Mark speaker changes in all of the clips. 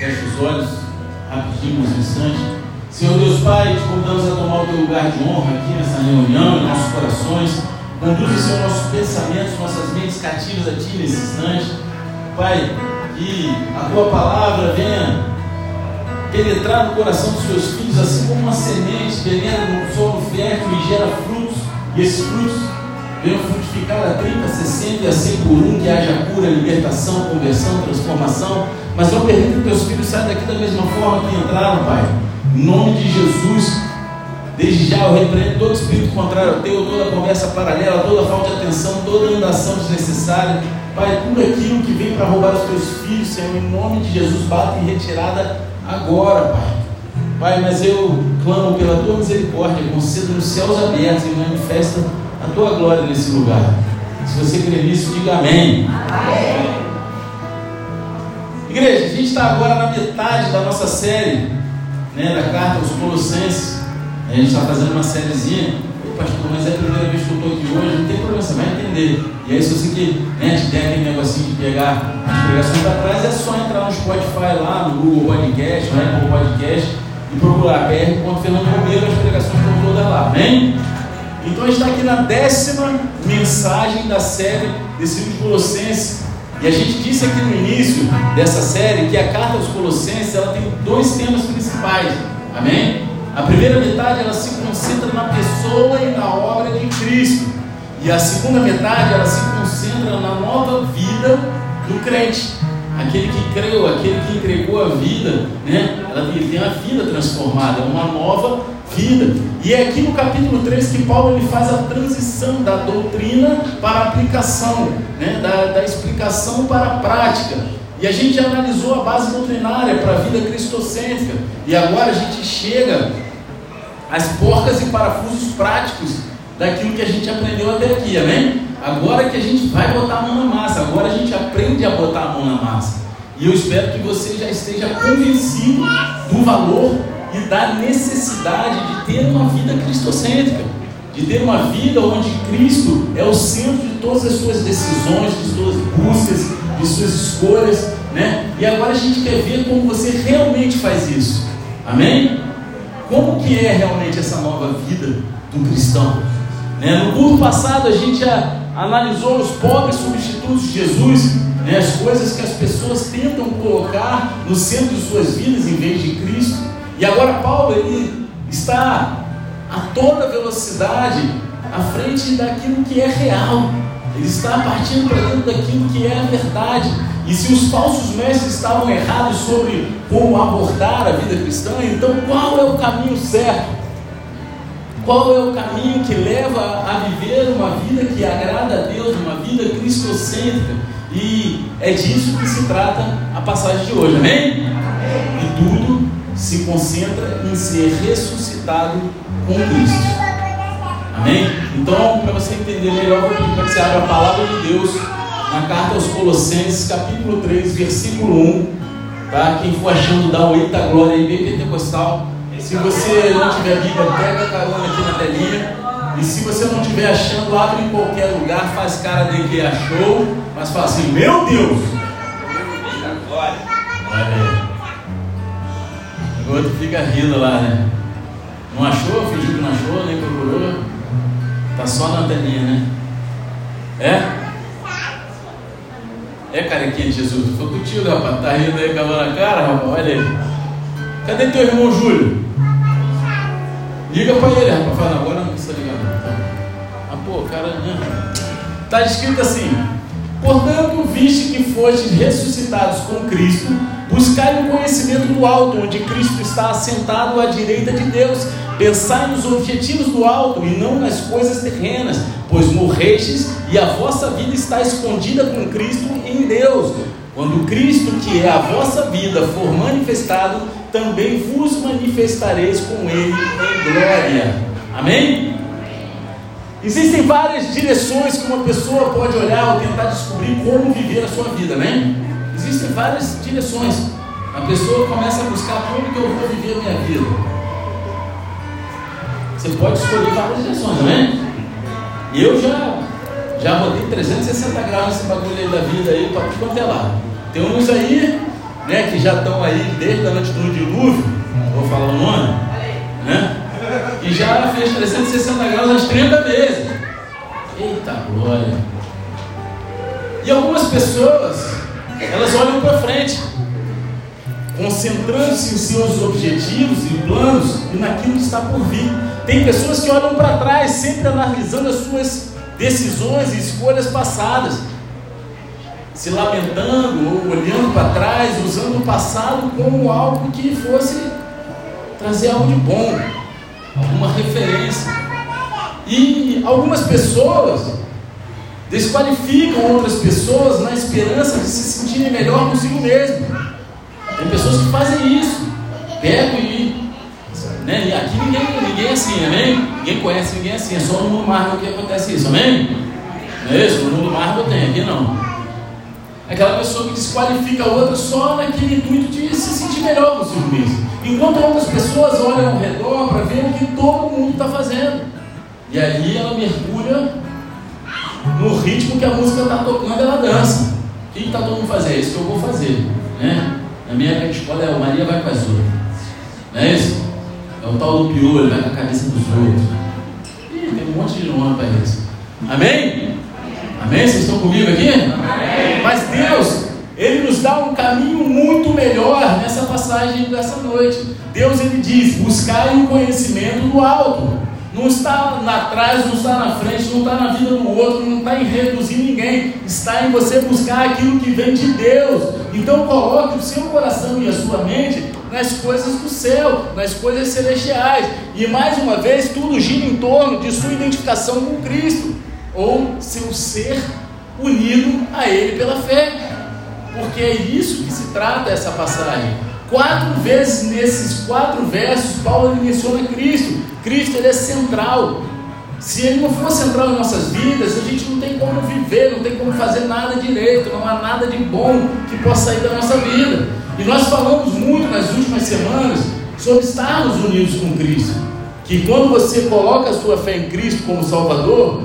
Speaker 1: Feche os olhos, rapidinho, um instante. Senhor Deus Pai, te convidamos a tomar o teu lugar de honra aqui nessa reunião, em nossos corações. Conduza, Senhor, nossos pensamentos, nossas mentes cativas a Ti nesse instante. Pai, que a Tua palavra venha penetrar no coração dos Teus filhos, assim como uma semente penetra no solo fértil e gera frutos. E esses frutos venham frutificar a 30, 60 e a 100 por um, que haja cura, libertação, conversão, transformação. Mas não permita que Teus filhos saiam daqui da mesma forma que entraram, Pai. Em nome de Jesus, desde já eu repreendo todo espírito contrário ao teu, toda conversa paralela, toda falta de atenção, toda andação desnecessária. Pai, tudo aquilo que vem para roubar os teus filhos, Senhor, em nome de Jesus, bate em retirada agora, Pai. Pai, mas eu clamo pela tua misericórdia, conceda nos céus abertos e manifesta a tua glória nesse lugar. Se você crê nisso, diga amém. amém. Igreja, a gente está agora na metade da nossa série né, da carta aos Colossenses. A gente está fazendo uma sériezinha. Pastor, mas é a primeira vez que eu estou aqui hoje, não tem problema, você vai entender. E aí, se você que né, te der aquele negocinho de pegar as pregações para trás, é só entrar no Spotify lá, no Google Podcast, no Apple Podcast, e procurar PR. Fernando Romero, as pregações estão todas lá, amém? Então a gente está aqui na décima mensagem da série desse livro Colossenses. E a gente disse aqui no início dessa série que a carta aos Colossenses ela tem dois temas principais. Amém? A primeira metade ela se concentra na pessoa e na obra de Cristo. E a segunda metade ela se concentra na nova vida do crente. Aquele que creu, aquele que entregou a vida, né? Ela tem a vida transformada, uma nova vida. E é aqui no capítulo 3 que Paulo ele faz a transição da doutrina para a aplicação, né? da, da explicação para a prática. E a gente analisou a base doutrinária para a vida cristocêntrica. E agora a gente chega às porcas e parafusos práticos daquilo que a gente aprendeu até aqui, amém? Agora que a gente vai botar a mão na massa, agora a gente aprende a botar a mão na massa. E eu espero que você já esteja convencido do valor e da necessidade de ter uma vida cristocêntrica, de ter uma vida onde Cristo é o centro de todas as suas decisões, de suas buscas, de suas escolhas, né? E agora a gente quer ver como você realmente faz isso. Amém? Como que é realmente essa nova vida do cristão? Né? No culto passado a gente já analisou os pobres substitutos de Jesus, né? as coisas que as pessoas tentam colocar no centro de suas vidas em vez de Cristo. E agora Paulo ele está a toda velocidade à frente daquilo que é real. Ele está partindo para dentro daquilo que é a verdade. E se os falsos mestres estavam errados sobre como abordar a vida cristã, então qual é o caminho certo? Qual é o caminho que leva a viver uma vida que agrada a Deus, uma vida cristocêntrica? E é disso que se trata a passagem de hoje, amém? E tudo se concentra em ser ressuscitado com Cristo. Amém? Então, para você entender melhor, vou pedir para que você a palavra de Deus na carta aos Colossenses, capítulo 3, versículo 1. Tá? Quem for achando, dá o eita glória aí, bem pentecostal. Se você não tiver Bíblia, pega a carona aqui na telinha. E se você não estiver achando, abre em qualquer lugar, faz cara de que achou, mas fala assim: Meu Deus! O outro fica rindo lá, né? Não achou? Fingiu que não achou, nem procurou. Tá só na telinha, né? É? É carequinha de Jesus? Foi contigo, rapaz. Tá rindo aí com a cara, rapaz? Olha aí. Cadê teu irmão Júlio? Liga pra ele, rapaz. Fala, agora não precisa ligar. Ah, pô, cara. Né? Tá escrito assim: Portanto, viste que fostes ressuscitados com Cristo, buscai o conhecimento do alto, onde Cristo está assentado à direita de Deus. Pensai nos objetivos do alto e não nas coisas terrenas, pois morrestes e a vossa vida está escondida com Cristo em Deus. Quando Cristo, que é a vossa vida, for manifestado, também vos manifestareis com Ele em glória. Amém? Existem várias direções que uma pessoa pode olhar ou tentar descobrir como viver a sua vida, né? Existem várias direções. A pessoa começa a buscar como que eu vou viver a minha vida. Você pode escolher várias direções? E eu já já rodei 360 graus nesse bagulho aí da vida aí para quanto é lá. Tem uns aí, né, que já estão aí desde a noite do dilúvio, vou falar o nome, né? E já fez 360 graus às 30 vezes. Eita glória! E algumas pessoas, elas olham para frente, concentrando-se em seus objetivos e planos e naquilo que está por vir. Tem pessoas que olham para trás, sempre analisando as suas decisões e escolhas passadas, se lamentando ou olhando para trás, usando o passado como algo que fosse trazer algo de bom, alguma referência. E algumas pessoas desqualificam outras pessoas na esperança de se sentirem melhor consigo mesmo. Tem pessoas que fazem isso, pegam e. Né? E aqui ninguém, ninguém é assim, amém? Ninguém conhece ninguém assim, é só no mundo Marvel que acontece isso, amém? Não é isso? No mundo Marvel tem, aqui não. Aquela pessoa que desqualifica a outra só naquele intuito de se sentir melhor consigo mesmo. Enquanto outras pessoas olham ao redor para ver o que todo mundo está fazendo. E aí ela mergulha no ritmo que a música está tocando, ela dança. O que está todo mundo fazendo? É isso que eu vou fazer. Né? Na minha escola é o Maria vai com as outras. Não é isso? É o tal do piolho, vai com a cabeça dos outros. Ih, tem um monte de nome para isso. Amém? Amém? Vocês estão comigo aqui? Amém. Mas Deus, Ele nos dá um caminho muito melhor nessa passagem dessa noite. Deus, Ele diz: buscai o conhecimento do alto. Não está atrás, não está na frente, não está na vida do outro, não está em reduzir ninguém. Está em você buscar aquilo que vem de Deus. Então coloque o seu coração e a sua mente nas coisas do céu, nas coisas celestiais. E mais uma vez, tudo gira em torno de sua identificação com Cristo, ou seu ser unido a Ele pela fé. Porque é isso que se trata essa passagem. Quatro vezes nesses quatro versos, Paulo menciona Cristo. Cristo ele é central. Se ele não for central em nossas vidas, a gente não tem como viver, não tem como fazer nada direito, não há nada de bom que possa sair da nossa vida. E nós falamos muito nas últimas semanas sobre estarmos unidos com Cristo. Que quando você coloca a sua fé em Cristo como Salvador,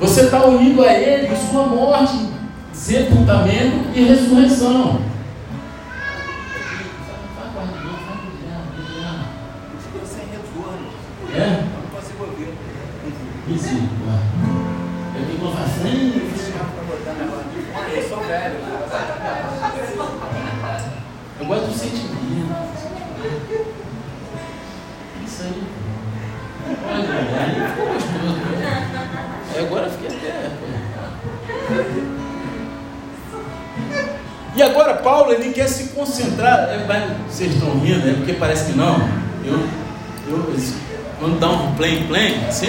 Speaker 1: você está unido a Ele em sua morte, sepultamento e ressurreição. Vocês estão rindo, é porque parece que não. Eu, eu, quando dá um play play, assim,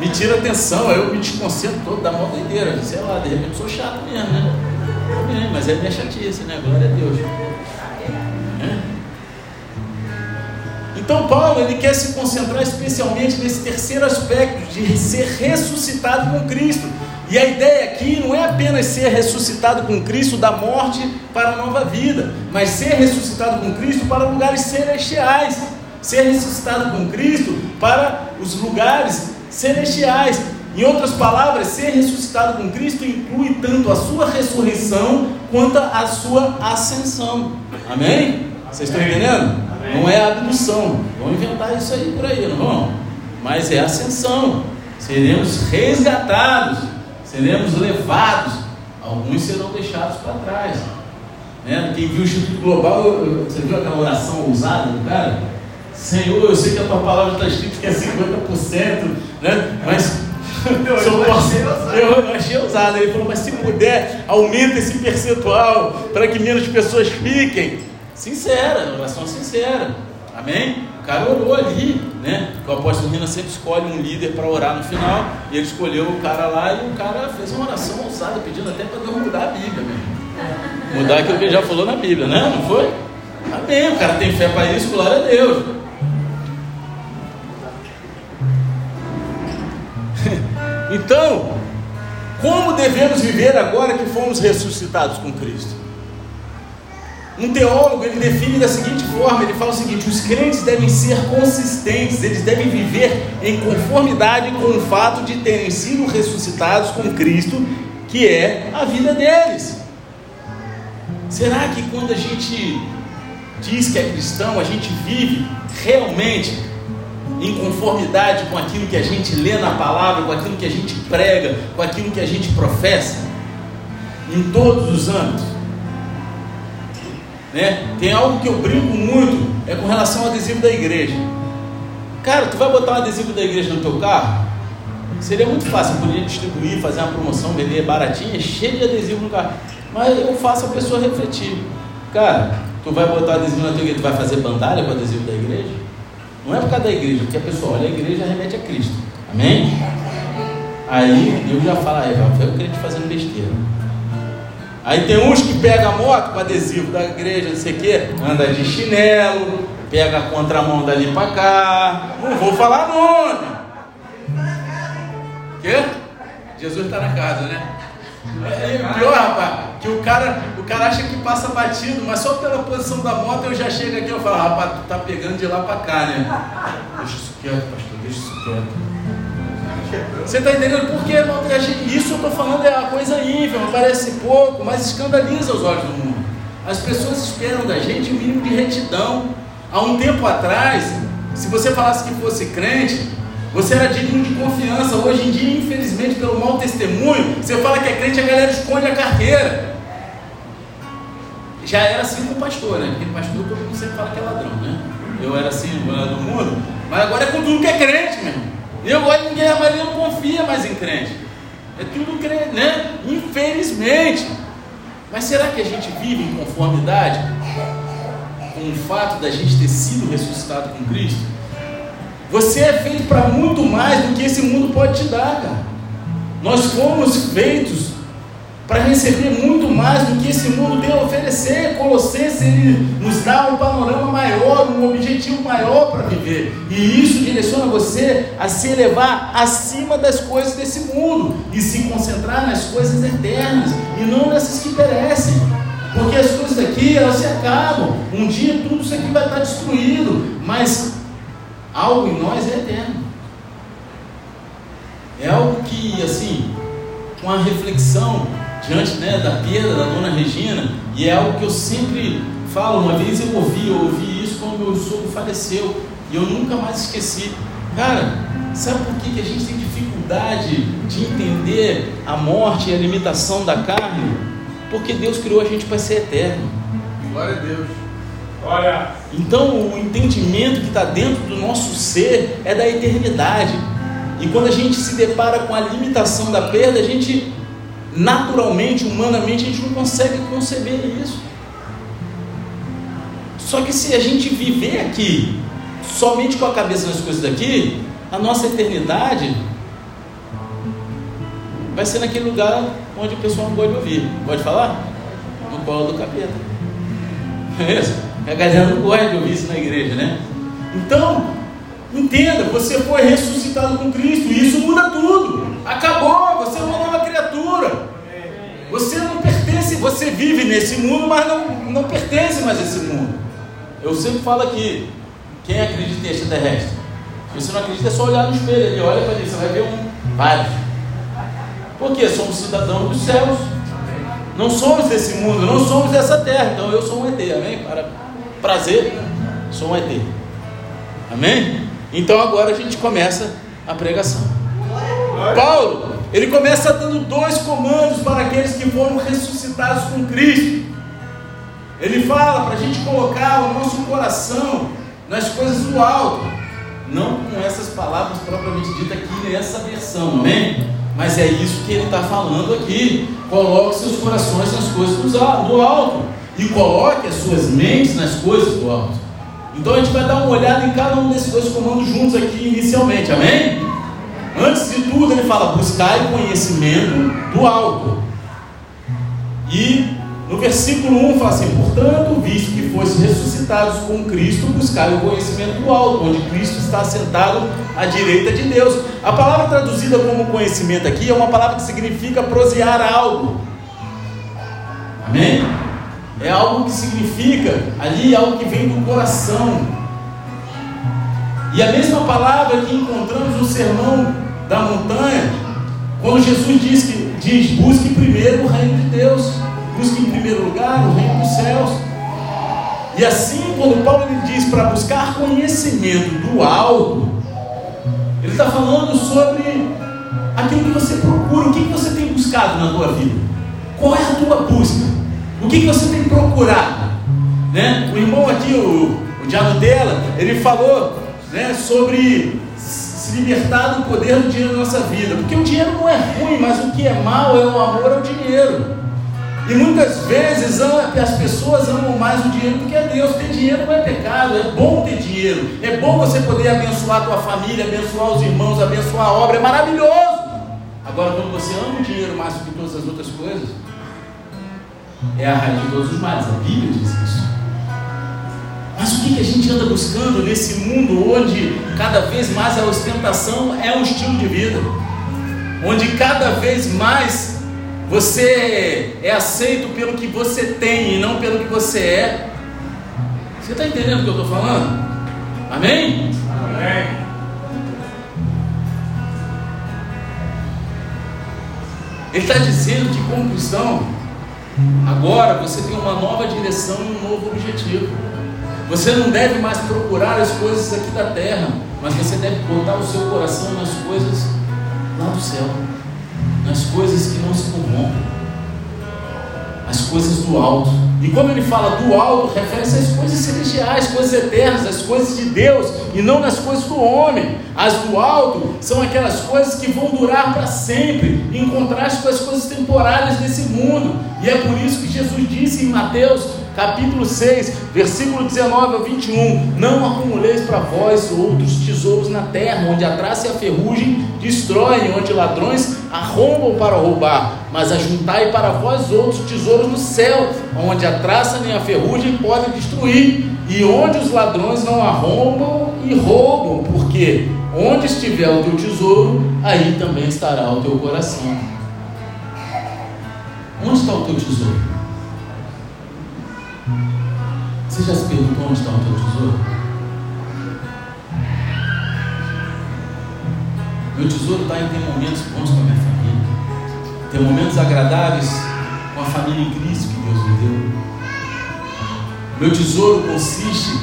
Speaker 1: me tira atenção, aí eu me desconcentro todo, dá uma doideira, sei lá, de repente sou chato mesmo, né? Também, mas é minha chatice, né? Glória a Deus. É? Então Paulo ele quer se concentrar especialmente nesse terceiro aspecto de ser ressuscitado com Cristo. E a ideia aqui não é apenas ser ressuscitado com Cristo da morte para a nova vida, mas ser ressuscitado com Cristo para lugares celestiais ser ressuscitado com Cristo para os lugares celestiais. Em outras palavras, ser ressuscitado com Cristo inclui tanto a sua ressurreição quanto a sua ascensão. Amém? Vocês estão entendendo? Amém. Não é abdução. Vão inventar isso aí por aí, não vão? Mas é ascensão. Seremos resgatados, seremos levados. Alguns serão deixados para trás. Né? Quem viu o Instituto Global, você viu aquela oração ousada do cara? Senhor, eu sei que a tua palavra está escrito que é 50%, né? Mas eu, eu, achei eu achei ousado. Ele falou, mas se puder, aumenta esse percentual para que menos pessoas fiquem. Sincera, oração sincera. Amém? Cara orou ali, né? O apóstolo Rina sempre escolhe um líder para orar no final. E ele escolheu o cara lá e o cara fez uma oração ousada, pedindo até para Deus mudar a Bíblia mesmo. Mudar aquilo que ele já falou na Bíblia, né? Não foi? Amém, o cara tem fé para isso, glória a Deus. Então, como devemos viver agora que fomos ressuscitados com Cristo? Um teólogo ele define da seguinte forma: ele fala o seguinte, os crentes devem ser consistentes, eles devem viver em conformidade com o fato de terem sido ressuscitados com Cristo, que é a vida deles. Será que quando a gente diz que é cristão, a gente vive realmente em conformidade com aquilo que a gente lê na palavra, com aquilo que a gente prega, com aquilo que a gente professa, em todos os âmbitos. Né? Tem algo que eu brinco muito, é com relação ao adesivo da igreja. Cara, tu vai botar um adesivo da igreja no teu carro? Seria muito fácil, eu poderia distribuir, fazer uma promoção, vender baratinha, cheio de adesivo no carro. Mas eu faço a pessoa refletir. Cara, tu vai botar adesivo na tua igreja, tu vai fazer bandalha com adesivo da igreja? Não é por causa da igreja, porque a pessoa olha a igreja e remete a Cristo. Amém? Aí Deus já fala, aí, foi o crente fazendo besteira. Aí tem uns que pegam a moto com adesivo da igreja, não sei o quê, anda de chinelo, pega a contramão dali para cá. Não vou falar nome. Quê? Jesus está na casa, né? É, pior, rapaz, que o cara, o cara acha que passa batido, mas só pela posição da moto eu já chego aqui e falo, rapaz, tu tá pegando de lá para cá, né? Deixa isso quieto, pastor, deixa isso quieto. Você está entendendo por que isso eu estou falando é uma coisa ínfima, parece pouco, mas escandaliza os olhos do mundo. As pessoas esperam da gente o mínimo de retidão. Há um tempo atrás, se você falasse que fosse crente, você era digno de confiança. Hoje em dia, infelizmente, pelo mau testemunho, você fala que é crente, a galera esconde a carteira. Já era assim com o pastor, né? Porque pastor todo mundo sempre fala que é ladrão, né? Eu era assim no mundo, mas agora é com tudo que é crente, meu irmão. Eu gosto de ninguém, a maioria não confia mais em crente. É tudo crente, né? Infelizmente. Mas será que a gente vive em conformidade com o fato da gente ter sido ressuscitado com Cristo? Você é feito para muito mais do que esse mundo pode te dar, cara. Nós fomos feitos para receber muito mais do que esse mundo tem a oferecer. Colossenses ele nos dá um panorama maior, um objetivo maior para viver. E isso direciona você a se elevar acima das coisas desse mundo e se concentrar nas coisas eternas e não nessas que perecem. Porque as coisas daqui, elas se acabam. Um dia tudo isso aqui vai estar destruído, mas algo em nós é eterno. É algo que, assim, com a reflexão, diante né, da perda da dona Regina, e é algo que eu sempre falo. Uma vez eu ouvi, eu ouvi isso quando meu sogro faleceu, e eu nunca mais esqueci. Cara, sabe por que, que a gente tem dificuldade de entender a morte e a limitação da carne? Porque Deus criou a gente para ser eterno.
Speaker 2: Glória a Deus.
Speaker 1: Olha. Então o entendimento que está dentro do nosso ser é da eternidade. E quando a gente se depara com a limitação da perda, a gente naturalmente, humanamente, a gente não consegue conceber isso. Só que se a gente viver aqui, somente com a cabeça nas coisas daqui, a nossa eternidade vai ser naquele lugar onde o pessoal não pode ouvir. Pode falar? No colo do capeta. É isso? A galera não gosta de ouvir isso na igreja, né? Então, entenda, você foi ressuscitado com Cristo, e isso muda tudo. Acabou, você é nova criatura. Você não pertence, você vive nesse mundo, mas não, não pertence mais a esse mundo. Eu sempre falo aqui, quem acredita em extraterrestre? Se você não acredita, é só olhar no espelho ali, olha para ele, você vai ver um, vários. Porque somos cidadãos dos céus. Não somos desse mundo, não somos dessa terra. Então eu sou um ET, amém? Para prazer, sou um ET. Amém? Então agora a gente começa a pregação. Paulo, ele começa dando dois comandos para aqueles que foram ressuscitados com Cristo. Ele fala para a gente colocar o nosso coração nas coisas do alto, não com essas palavras propriamente ditas aqui nessa versão, amém? Mas é isso que ele está falando aqui. Coloque seus corações nas coisas do alto e coloque as suas mentes nas coisas do alto. Então a gente vai dar uma olhada em cada um desses dois comandos juntos aqui inicialmente, amém? Antes de tudo, ele fala: buscai conhecimento do alto. E no versículo 1 fala assim: portanto, visto que fosse ressuscitados com Cristo, buscai o conhecimento do alto, onde Cristo está sentado à direita de Deus. A palavra traduzida como conhecimento aqui é uma palavra que significa prosear algo. Amém? É algo que significa ali algo que vem do coração. E a mesma palavra que encontramos no sermão da montanha, quando Jesus diz que diz, busque primeiro o reino de Deus busque em primeiro lugar o reino dos céus. E assim, quando Paulo ele diz para buscar conhecimento do alto, ele está falando sobre aquilo que você procura, o que, que você tem buscado na tua vida, qual é a tua busca, o que, que você tem procurado. Né? O irmão aqui, o, o diabo dela, ele falou né, sobre se libertar do poder do dinheiro na nossa vida, porque o dinheiro não é ruim, mas o que é mal é o amor ao dinheiro. E muitas vezes as pessoas amam mais o dinheiro do que a Deus. Ter dinheiro não é pecado, é bom ter dinheiro. É bom você poder abençoar a tua família, abençoar os irmãos, abençoar a obra. É maravilhoso. Agora, quando você ama o dinheiro mais do que todas as outras coisas, é a raiz de todos os males. A Bíblia diz isso. Mas o que, que a gente anda buscando nesse mundo onde cada vez mais a ostentação é um estilo de vida? Onde cada vez mais você é aceito pelo que você tem e não pelo que você é. Você está entendendo o que eu estou falando? Amém? Amém. Ele está dizendo que como cristão, agora você tem uma nova direção e um novo objetivo. Você não deve mais procurar as coisas aqui da terra, mas você deve botar o seu coração nas coisas lá do céu nas coisas que não se corrompem, as coisas do alto. E quando ele fala do alto, refere-se às coisas celestiais, coisas eternas, as coisas de Deus, e não nas coisas do homem. As do alto são aquelas coisas que vão durar para sempre, em contraste com as coisas temporárias desse mundo. E é por isso que Jesus disse em Mateus capítulo 6, versículo 19 ao 21. Não acumuleis para vós outros tesouros na terra, onde a traça e a ferrugem destroem, onde ladrões arrombam para roubar, mas ajuntai para vós outros tesouros no céu, onde a traça nem a ferrugem podem destruir, e onde os ladrões não arrombam e roubam, porque onde estiver o teu tesouro, aí também estará o teu coração. Onde está o teu tesouro? Já se perguntou onde está o teu tesouro? Meu tesouro está em ter momentos bons com a minha família, ter momentos agradáveis com a família em Cristo que Deus me deu. Meu tesouro consiste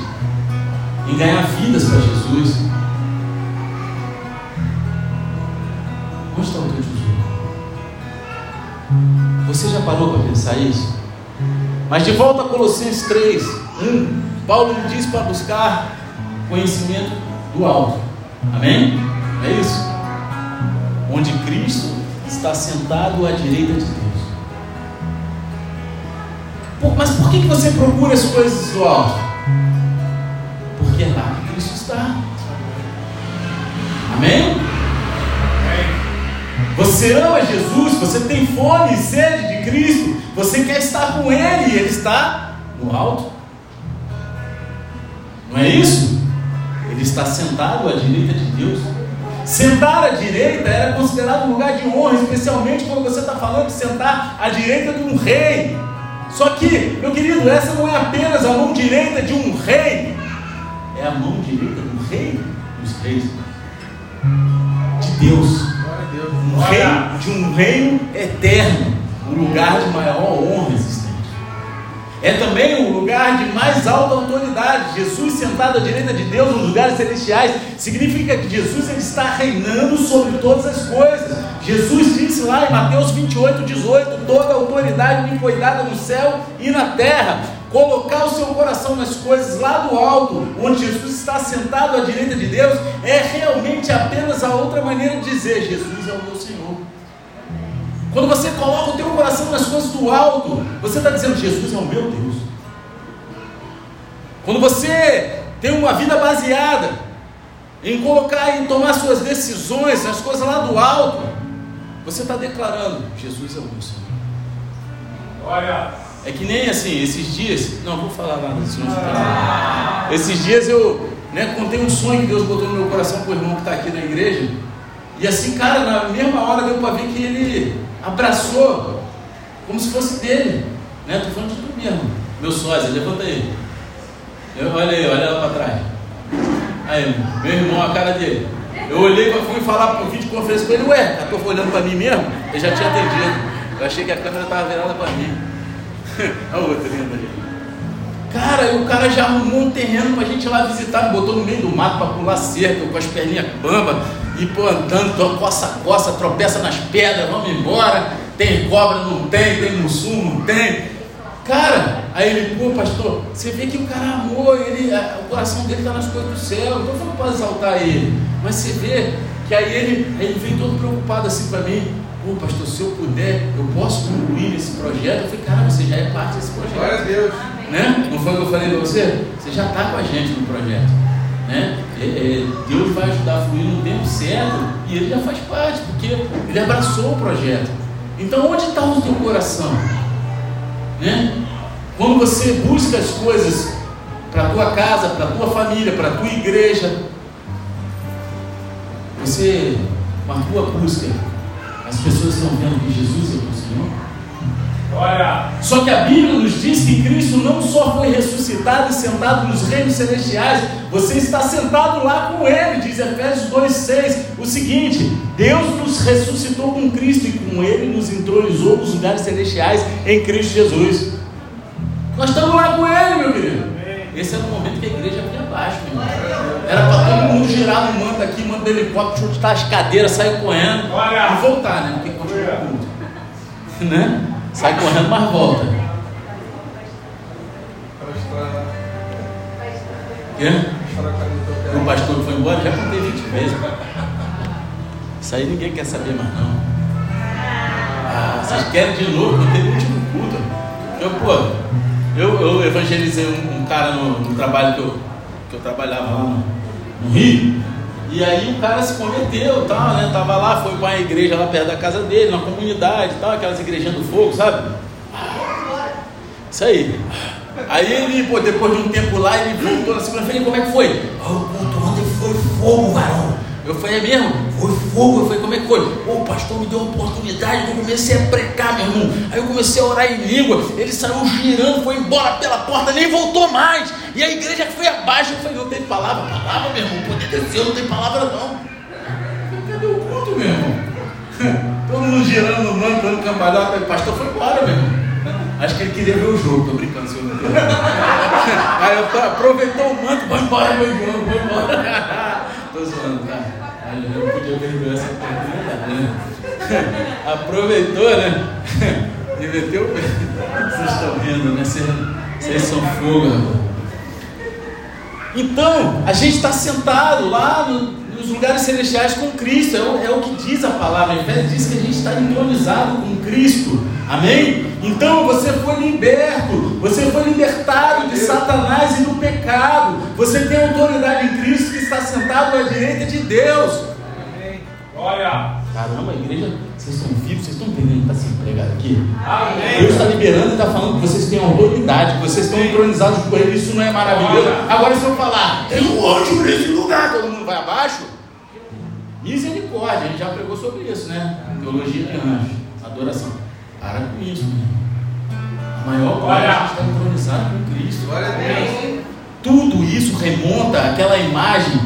Speaker 1: em ganhar vidas para Jesus. Onde está o teu tesouro? Você já parou para pensar isso? Mas de volta a Colossenses 3, 1, Paulo diz para buscar conhecimento do alto. Amém? É isso? Onde Cristo está sentado à direita de Deus. Mas por que você procura as coisas do alto? Porque é lá que Cristo está. Amém? Você ama Jesus, você tem fome e sede de Cristo, você quer estar com Ele e Ele está no alto. Não é isso? Ele está sentado à direita de Deus. Sentar à direita era considerado um lugar de honra, especialmente quando você está falando de sentar à direita de um rei. Só que, meu querido, essa não é apenas a mão direita de um rei, é a mão direita do rei dos reis, de Deus. Um rei de um reino eterno, um lugar de maior honra existente. É também o lugar de mais alta autoridade. Jesus sentado à direita de Deus nos lugares celestiais significa que Jesus ele está reinando sobre todas as coisas. Jesus disse lá em Mateus 28, 18: Toda autoridade me foi dada no céu e na terra. Colocar o seu coração nas coisas lá do alto, onde Jesus está sentado à direita de Deus, é realmente apenas a outra maneira de dizer: Jesus é o meu Senhor. Quando você coloca o teu coração nas coisas do alto, você está dizendo: Jesus é o meu Deus. Quando você tem uma vida baseada em colocar e tomar suas decisões nas coisas lá do alto, você está declarando: Jesus é o meu Senhor. Olha. É que nem assim, esses dias, não vou falar nada disso, não ah. Esses dias eu né, contei um sonho que Deus botou no meu coração com o irmão que está aqui na igreja. E assim, cara, na mesma hora deu para ver que ele abraçou como se fosse dele. Né? Estou falando de tu mesmo. Meu sósia, levanta aí. Eu, olha aí, olha lá para trás. Aí, meu irmão, a cara dele. Eu olhei, fui falar por vídeo conferência com ele, ué, estou olhando para mim mesmo? Eu já tinha atendido. Eu achei que a câmera estava virada para mim. A outra linda ali. Cara, o cara já arrumou um terreno pra gente ir lá visitar, me botou no meio do mato pra pular cerca, com as perninhas bamba, e pô, andando, coça, coça, tropeça nas pedras, vamos embora. Tem cobra, não tem, tem mussum, não tem. Cara, aí ele, pô, pastor, você vê que o cara amou, ele, o coração dele está nas coisas do céu, então eu não posso exaltar ele. Mas você vê que aí ele, ele vem todo preocupado assim para mim, pô, pastor, se eu puder, eu posso concluir esse projeto? Eu falei, cara, você já é parte desse projeto.
Speaker 2: Glória a Deus.
Speaker 1: Né? Não foi o que eu falei para você? Você já está com a gente no projeto. Né? É, é, Deus vai ajudar a fluir no tempo certo e ele já faz parte, porque ele abraçou o projeto. Então onde está o teu coração? Né? Quando você busca as coisas para a tua casa, para a tua família, para a tua igreja, você, com a tua busca, as pessoas estão vendo que Jesus é o Senhor? Olha. Só que a Bíblia nos diz que Cristo não só foi ressuscitado e sentado nos reinos celestiais, você está sentado lá com Ele, diz Efésios 2,6. O seguinte: Deus nos ressuscitou com Cristo e com Ele nos entronizou nos lugares celestiais em Cristo Jesus. Nós estamos lá com Ele, meu querido. Esse era o momento que a igreja vinha abaixo, meu irmão. Era para todo mundo girar no manto aqui, manto do helicóptero, chutar as cadeiras, sair correndo e voltar, né? Porque continua muito. Né? Sai correndo, mas volta. Quê? O pastor foi embora, já contei 20 vezes. Isso aí ninguém quer saber mais não. Ah, vocês querem de novo, eu tenho o último culto. Eu, pô, eu, eu evangelizei um, um cara no, no, trabalho que eu, que eu trabalhava lá no, no Rio. E aí o cara se converteu, tal, né? Tava lá, foi para a igreja lá perto da casa dele, na comunidade, tal, aquelas igrejinhas do fogo, sabe? Isso aí. Aí ele, pô, depois de um tempo lá, ele voltou na segunda-feira, como é que foi? Oh, o ontem foi fogo, varão. Eu falei, é mesmo? Foi fogo. Eu falei, como é que foi? o pastor me deu uma oportunidade, eu comecei a pregar, meu irmão. Aí eu comecei a orar em língua. Ele saiu girando, foi embora pela porta, nem voltou mais. E a igreja foi abaixo. Eu falei, não tem palavra? Palavra, meu irmão, poder descer, não tem palavra não. Cadê o culto, meu irmão? Todo mundo girando no manto, dando cambalhota. O pastor foi embora, meu irmão. Acho que ele queria ver o jogo, tô brincando, senhor. Aí eu aproveitou o manto, vai embora, meu irmão, vai embora. Tô zoando, tá? Eu não podia perder essa oportunidade, né? Aproveitou, né? E meteu o. Vocês estão vendo, né? Vocês, vocês são fogo, Então, a gente está sentado lá no, nos lugares celestiais com Cristo, é o, é o que diz a palavra. Efésios diz que a gente está entronizado com Cristo. Amém? Então você foi liberto, você foi libertado de Satanás e do pecado. Você tem autoridade em Cristo que está sentado à direita de Deus. Amém. Olha. Caramba, a igreja, vocês estão vivos, vocês estão entendendo que está sendo pregado aqui? Amém. Deus está liberando e está falando que vocês têm autoridade, que vocês estão entronizados com Ele. Isso não é maravilhoso? Agora, se eu falar, tem um anjo nesse lugar, todo mundo vai abaixo? Misericórdia, a gente já pregou sobre isso, né? Teologia de anjos, adoração. Para com isso, né? A maior glória está entronizado com Cristo. Glória a Deus. Tudo isso remonta àquela imagem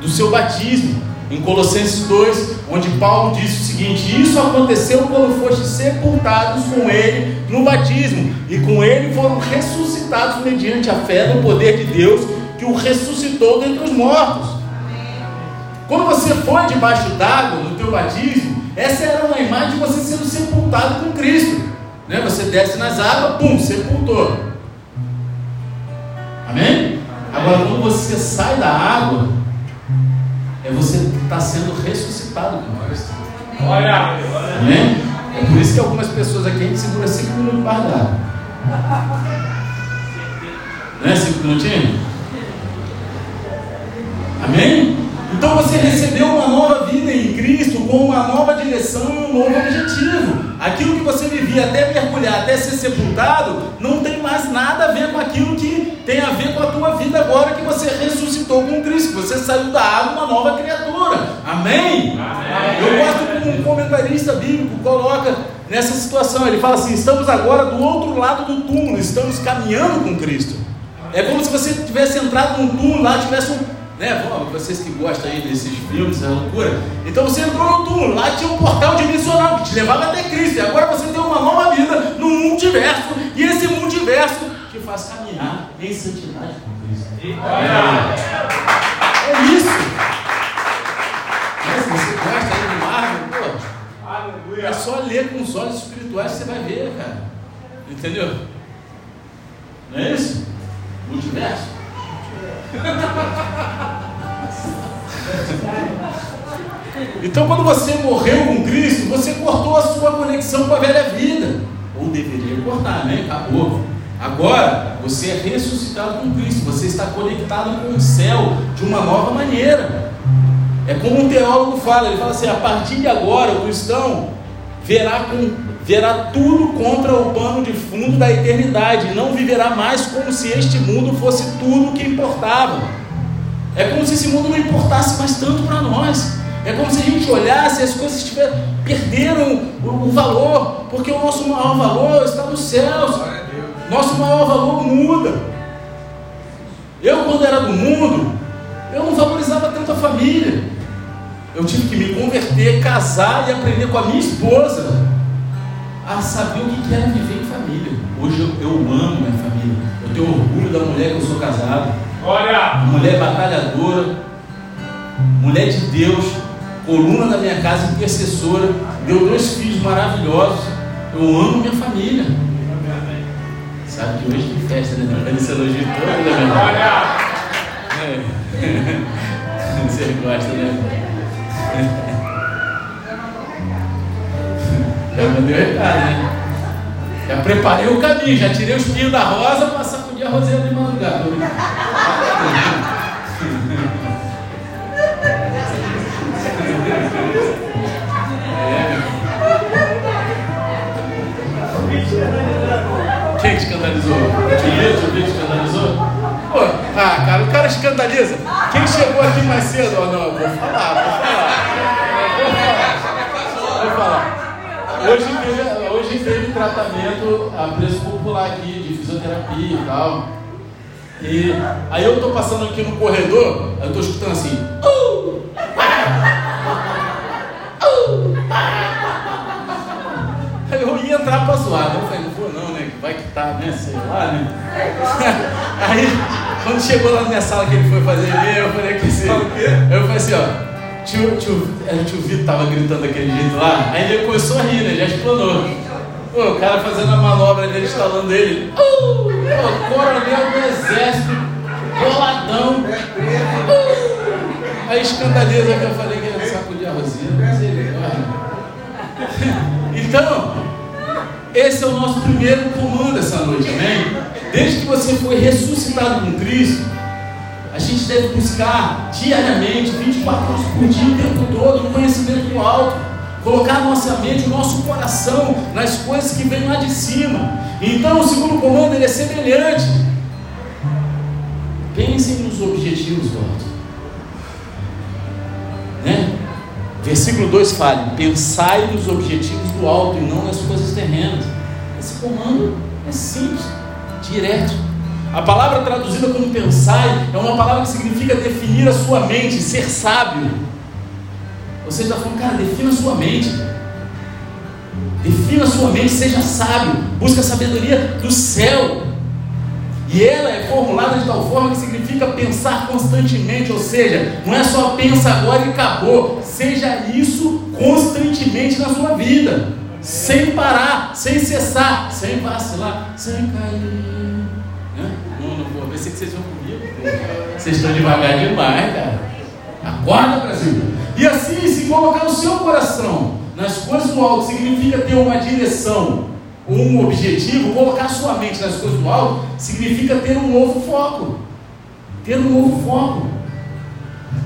Speaker 1: do seu batismo. Em Colossenses 2, onde Paulo diz o seguinte: Isso aconteceu quando foste sepultados com ele no batismo, e com ele foram ressuscitados mediante a fé no poder de Deus que o ressuscitou dentre os mortos. Quando você foi debaixo d'água no teu batismo, essa era uma imagem de você sendo sepultado com Cristo. Né? Você desce nas águas, pum, sepultou. Amém? Agora, quando você sai da água, é você que está sendo ressuscitado com Cristo. Olha! Amém? É por isso que algumas pessoas aqui a gente segura cinco minutos para dar. Né? Cinco minutinhos? Amém? Então você recebeu uma nova vida em Cristo com uma nova direção e um novo objetivo. Aquilo que você vivia até mergulhar, até ser sepultado, não tem mais nada a ver com aquilo que tem a ver com a tua vida agora que você ressuscitou com Cristo. Você saiu da água uma nova criatura. Amém? Amém. Eu gosto como um comentarista bíblico coloca nessa situação. Ele fala assim: estamos agora do outro lado do túmulo, estamos caminhando com Cristo. É como se você tivesse entrado num túmulo lá, tivesse um né? Vocês que gostam aí desses filmes, essa loucura. Então você entrou no túmulo, lá tinha um portal dimensional que te levava até Cristo. E agora você tem uma nova vida no multiverso e esse multiverso que faz caminhar em santidade com Cristo. É, é isso. Mas você gosta de Marvel, pô. É só ler com os olhos espirituais que você vai ver, cara. Entendeu? Não é isso? Multiverso. Então, quando você morreu com Cristo, você cortou a sua conexão com a velha vida. Ou deveria cortar, né? Acabou. Agora, você é ressuscitado com Cristo. Você está conectado com o céu de uma nova maneira. É como um teólogo fala: ele fala assim, a partir de agora, o cristão verá, com, verá tudo contra o pano de fundo da eternidade. Não viverá mais como se este mundo fosse tudo o que importava. É como se esse mundo não importasse mais tanto para nós. É como se a gente olhasse e as coisas tiver, perderam o, o, valor, porque o nosso maior valor está nos céus. Nosso maior valor muda. Eu, quando era do mundo, eu não valorizava tanto a família. Eu tive que me converter, casar e aprender com a minha esposa a saber o que era viver em família. Hoje eu, eu amo minha família. Eu tenho orgulho da mulher que eu sou casado. Olha! Mulher batalhadora, mulher de Deus, coluna da minha casa, intercessora, deu dois filhos maravilhosos. Eu amo minha família. Sabe que hoje tem festa, né? Trocando esse elogio todo, né, Olha! É. Você gosta, né? Já mandei o recado, né? Já preparei o caminho, já tirei os pios da rosa para sacudir a roseira de madrugada. Quem escandalizou? O Tio escandalizou? Pô, ah, cara, o cara escandaliza. Quem chegou aqui mais cedo? Oh, não, vou falar, vou falar. Hoje teve, hoje teve tratamento a preço popular aqui, de fisioterapia e tal. E aí eu tô passando aqui no corredor, eu tô escutando assim. Uh, uh, eu ia entrar pra zoar, eu falei, não vou não, né? Vai que tá, né? Sei lá, né? Aí, quando chegou lá na minha sala que ele foi fazer eu falei que assim. Eu falei assim, ó. Tio, tio, é, tio Vitor tava gritando daquele jeito lá, aí ele começou a rir, né? Já explanou. o cara fazendo a manobra dele, instalando ele. Uh, o coronel do exército, boladão. Uh, aí escandaliza que eu falei que ele sacudir a rosinha. Então, esse é o nosso primeiro comando essa noite, amém? Desde que você foi ressuscitado com Cristo, a gente deve buscar diariamente, 24 horas por dia, o tempo todo, um conhecimento do alto. Colocar a nossa mente, o nosso coração nas coisas que vêm lá de cima. Então, o segundo comando ele é semelhante. Pensem nos objetivos do alto. Né? Versículo 2 fala: Pensai nos objetivos do alto e não nas coisas terrenas. Esse comando é simples, direto. A palavra traduzida como pensai é uma palavra que significa definir a sua mente, ser sábio. Você está falando, cara, defina a sua mente. Defina a sua mente, seja sábio. Busca a sabedoria do céu. E ela é formulada de tal forma que significa pensar constantemente, ou seja, não é só pensa agora e acabou. Seja isso constantemente na sua vida, sem parar, sem cessar, sem vacilar, sem cair. Vocês vão comigo. Vocês estão devagar demais, cara. Acorda, Brasil. E assim, se colocar o seu coração nas coisas do alto, significa ter uma direção um objetivo, colocar sua mente nas coisas do alto, significa ter um novo foco. Ter um novo foco.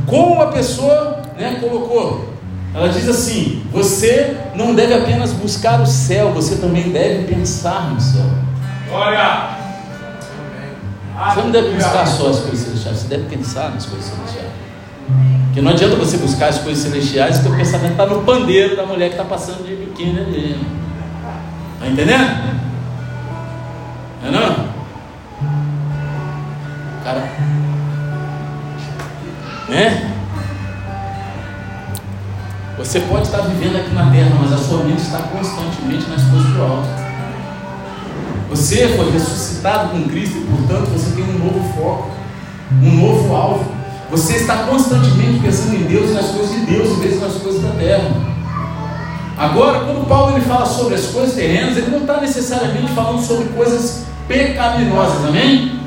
Speaker 1: Como a pessoa né, colocou, ela diz assim: você não deve apenas buscar o céu, você também deve pensar no céu. Olha! Você não deve buscar só as coisas celestiais, você deve pensar nas coisas celestiais. Porque não adianta você buscar as coisas celestiais, porque o pensamento está no pandeiro da mulher que está passando de biquíni ali. Está entendendo? Não é não? Cara. Né? Você pode estar vivendo aqui na terra, mas a sua mente está constantemente nas coisas do alto. Você foi ressuscitado com Cristo e, portanto, você tem um novo foco, um novo alvo. Você está constantemente pensando em Deus e nas coisas de Deus, em vez das coisas da terra. Agora, quando Paulo ele fala sobre as coisas terrenas, ele não está necessariamente falando sobre coisas pecaminosas, amém?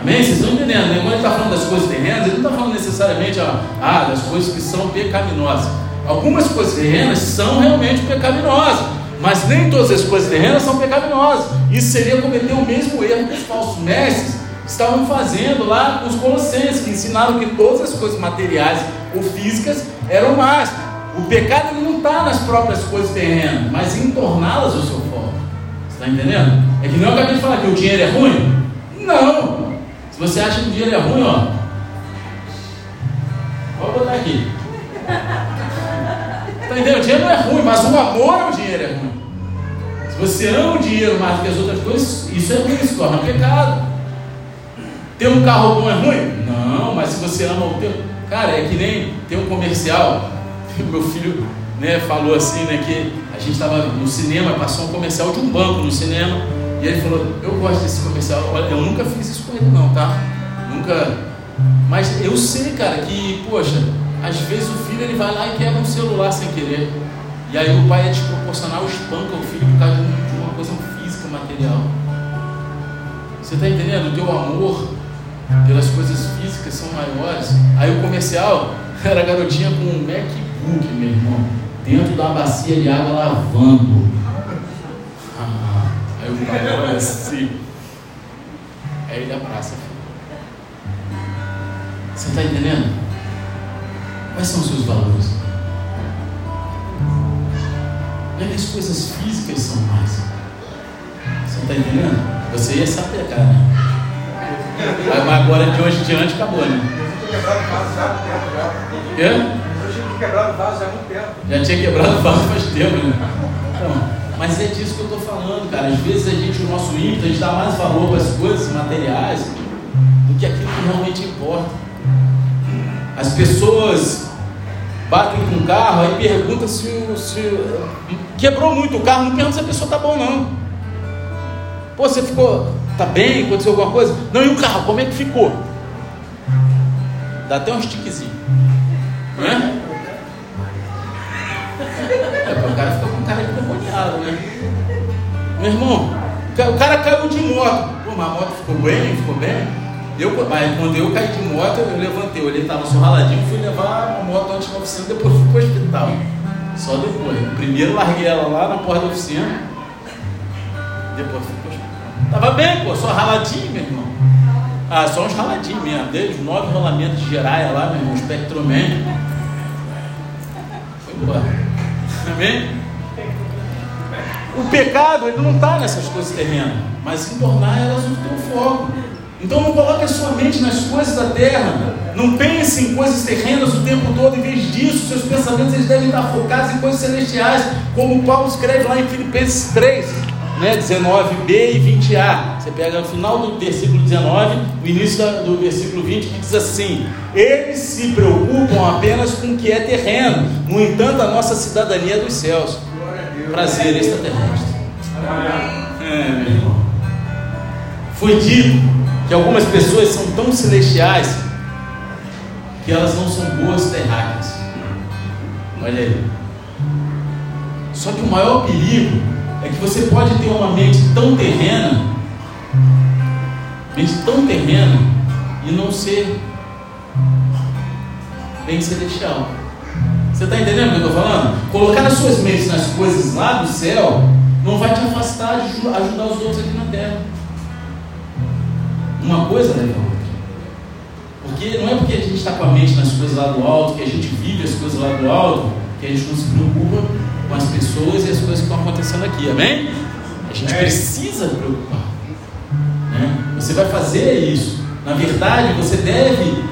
Speaker 1: Amém? Vocês estão entendendo? Né? Quando ele está falando das coisas terrenas, ele não está falando necessariamente ó, ah, das coisas que são pecaminosas. Algumas coisas terrenas são realmente pecaminosas, mas nem todas as coisas terrenas são pecaminosas. Isso seria cometer o mesmo erro que os falsos mestres estavam fazendo lá os colossenses, que ensinaram que todas as coisas materiais ou físicas eram más. O pecado não está nas próprias coisas terrenas, mas em torná-las o seu foco. Você está entendendo? É que não eu acabei de falar que o dinheiro é ruim? Não! Se você acha que o dinheiro é ruim, ó. Vou botar aqui. Tá entendendo? O dinheiro não é ruim, mas o amor ao dinheiro é ruim. Se você ama o dinheiro mais do que as outras coisas, isso é ruim, se torna pecado. Ter um carro bom é ruim? Não, mas se você ama o teu. Cara, é que nem tem um comercial. Meu filho né, falou assim, né, que a gente estava no cinema, passou um comercial de um banco no cinema, e ele falou, eu gosto desse comercial, olha, eu nunca fiz isso com ele não, tá? Nunca. Mas eu sei, cara, que, poxa, às vezes o filho ele vai lá e quebra um celular sem querer. E aí o pai é desproporcional, espanca o filho por causa de uma coisa física, material. Você está entendendo? O teu amor pelas coisas físicas são maiores. Aí o comercial era a garotinha com um MacBook, meu irmão, dentro da bacia de água lavando. Ah, aí o pai olha assim. Aí ele abraça. Você está entendendo? Quais são os seus valores? Nem as coisas físicas são mais. Você está entendendo? Você ia se apegar, né? Mas agora de hoje em diante acabou, né?
Speaker 2: Quê? quebrado o vaso já há muito tempo.
Speaker 1: Já tinha quebrado o vaso faz tempo, né? Então, mas é disso que eu estou falando, cara. Às vezes a gente, o nosso ímpeto, a gente dá mais valor para as coisas materiais do que aquilo que realmente importa. As pessoas batem com o carro, aí pergunta se, se quebrou muito o carro, não pergunta se a pessoa tá bom não. Pô, você ficou, tá bem? Aconteceu alguma coisa? Não, e o carro, como é que ficou? Dá até um stickzinho. Não é? O cara fica com cara de demoniado, né? Meu irmão, o cara caiu de moto. Pô, mas a moto ficou bem? Ficou bem? Eu, mas quando eu caí de moto, eu levantei, ele estava só raladinho, fui levar a moto antes da oficina, depois fui para o hospital. Só depois. Primeiro larguei ela lá na porta da oficina, depois fui para o hospital. Tava bem, pô, só raladinho, meu irmão. Ah, só uns raladinhos mesmo, desde nove rolamentos de giraia lá, meu irmão, espectroman. Foi embora. Amém? O pecado, ele não está nessas coisas terrenas, mas em tornar elas o teu foco. Então não coloque a sua mente nas coisas da terra. Não pense em coisas terrenas o tempo todo. Em vez disso, seus pensamentos eles devem estar focados em coisas celestiais, como Paulo escreve lá em Filipenses 3, né, 19b e 20a. Você pega no final do versículo 19, o início do versículo 20, que diz assim: Eles se preocupam apenas com o que é terreno, no entanto, a nossa cidadania é dos céus. Prazer extraterrestre. É, meu irmão. Foi dito que algumas pessoas são tão celestiais que elas não são boas terráqueas. Olha aí. Só que o maior perigo é que você pode ter uma mente tão terrena, mente tão terrena, e não ser bem celestial. Você está entendendo o que eu estou falando? Colocar as suas mentes nas coisas lá do céu não vai te afastar de ajudar os outros aqui na terra. Uma coisa leva a outra. Porque não é porque a gente está com a mente nas coisas lá do alto, que a gente vive as coisas lá do alto, que a gente não se preocupa com as pessoas e as coisas que estão acontecendo aqui, amém? A gente é. precisa preocupar. Né? Você vai fazer isso. Na verdade, você deve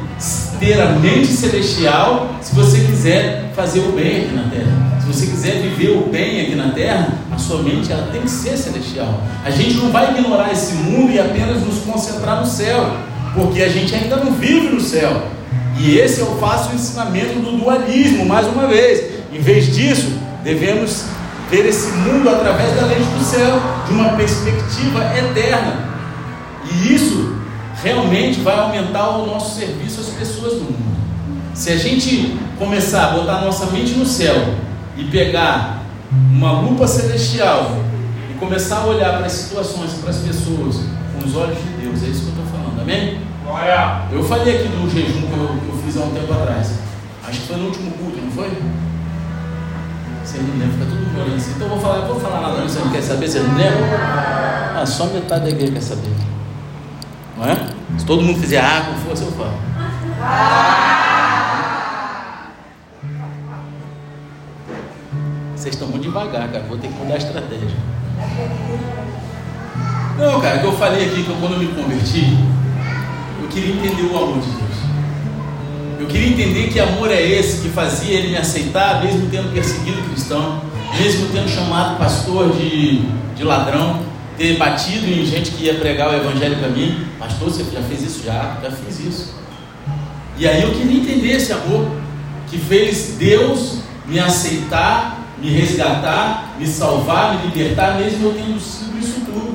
Speaker 1: ter a mente celestial se você quiser fazer o bem aqui na terra. Se você quiser viver o bem aqui na terra, a sua mente ela tem que ser celestial. A gente não vai ignorar esse mundo e apenas nos concentrar no céu, porque a gente ainda não vive no céu. E esse é o fácil ensinamento do dualismo, mais uma vez. Em vez disso, devemos ver esse mundo através da lente do céu, de uma perspectiva eterna. E isso realmente vai aumentar o nosso serviço às pessoas do mundo. Se a gente começar a botar nossa mente no céu e pegar uma lupa celestial e começar a olhar para as situações, para as pessoas com os olhos de Deus, é isso que eu estou falando, amém? Eu falei aqui do jejum que eu, que eu fiz há um tempo atrás. Acho que foi no último culto, não foi? Você não lembra, fica todo mundo olhando assim. Então eu vou falar, vou falar nada, você não quer saber, você não lembra? Ah, só metade da igreja quer saber. Não é? Se todo mundo fizer ah com força, eu falo. Vocês devagar, cara. Vou ter que mudar a estratégia. Não, cara, que eu falei aqui que quando eu me converti, eu queria entender o amor de Deus. Eu queria entender que amor é esse que fazia ele me aceitar, mesmo tendo perseguido cristão, mesmo tendo chamado pastor de, de ladrão, ter batido em gente que ia pregar o evangelho para mim. Pastor, você já fez isso? Já, já fiz isso. E aí eu queria entender esse amor que fez Deus me aceitar, me resgatar, me salvar, me libertar, mesmo eu tendo sido isso tudo.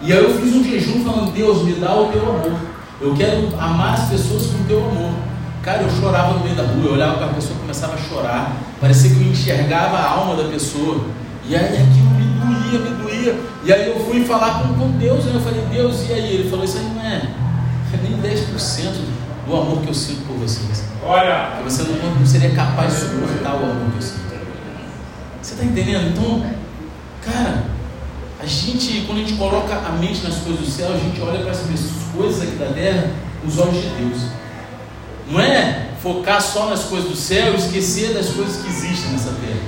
Speaker 1: E aí eu fiz um jejum falando, Deus, me dá o teu amor. Eu quero amar as pessoas com o teu amor. Cara, eu chorava no meio da rua, eu olhava para a pessoa e começava a chorar. Parecia que eu enxergava a alma da pessoa. E aí aquilo me doía, me doía. E aí eu fui falar com, com Deus, né? eu falei, Deus, e aí? Ele falou, isso aí não é, é nem 10% do amor que eu sinto por vocês.
Speaker 2: Olha!
Speaker 1: Que você não, não seria capaz de suportar o amor que eu sinto. Você está entendendo? Então, cara, a gente, quando a gente coloca a mente nas coisas do céu, a gente olha para as coisas aqui da terra com os olhos de Deus. Não é focar só nas coisas do céu e esquecer das coisas que existem nessa terra.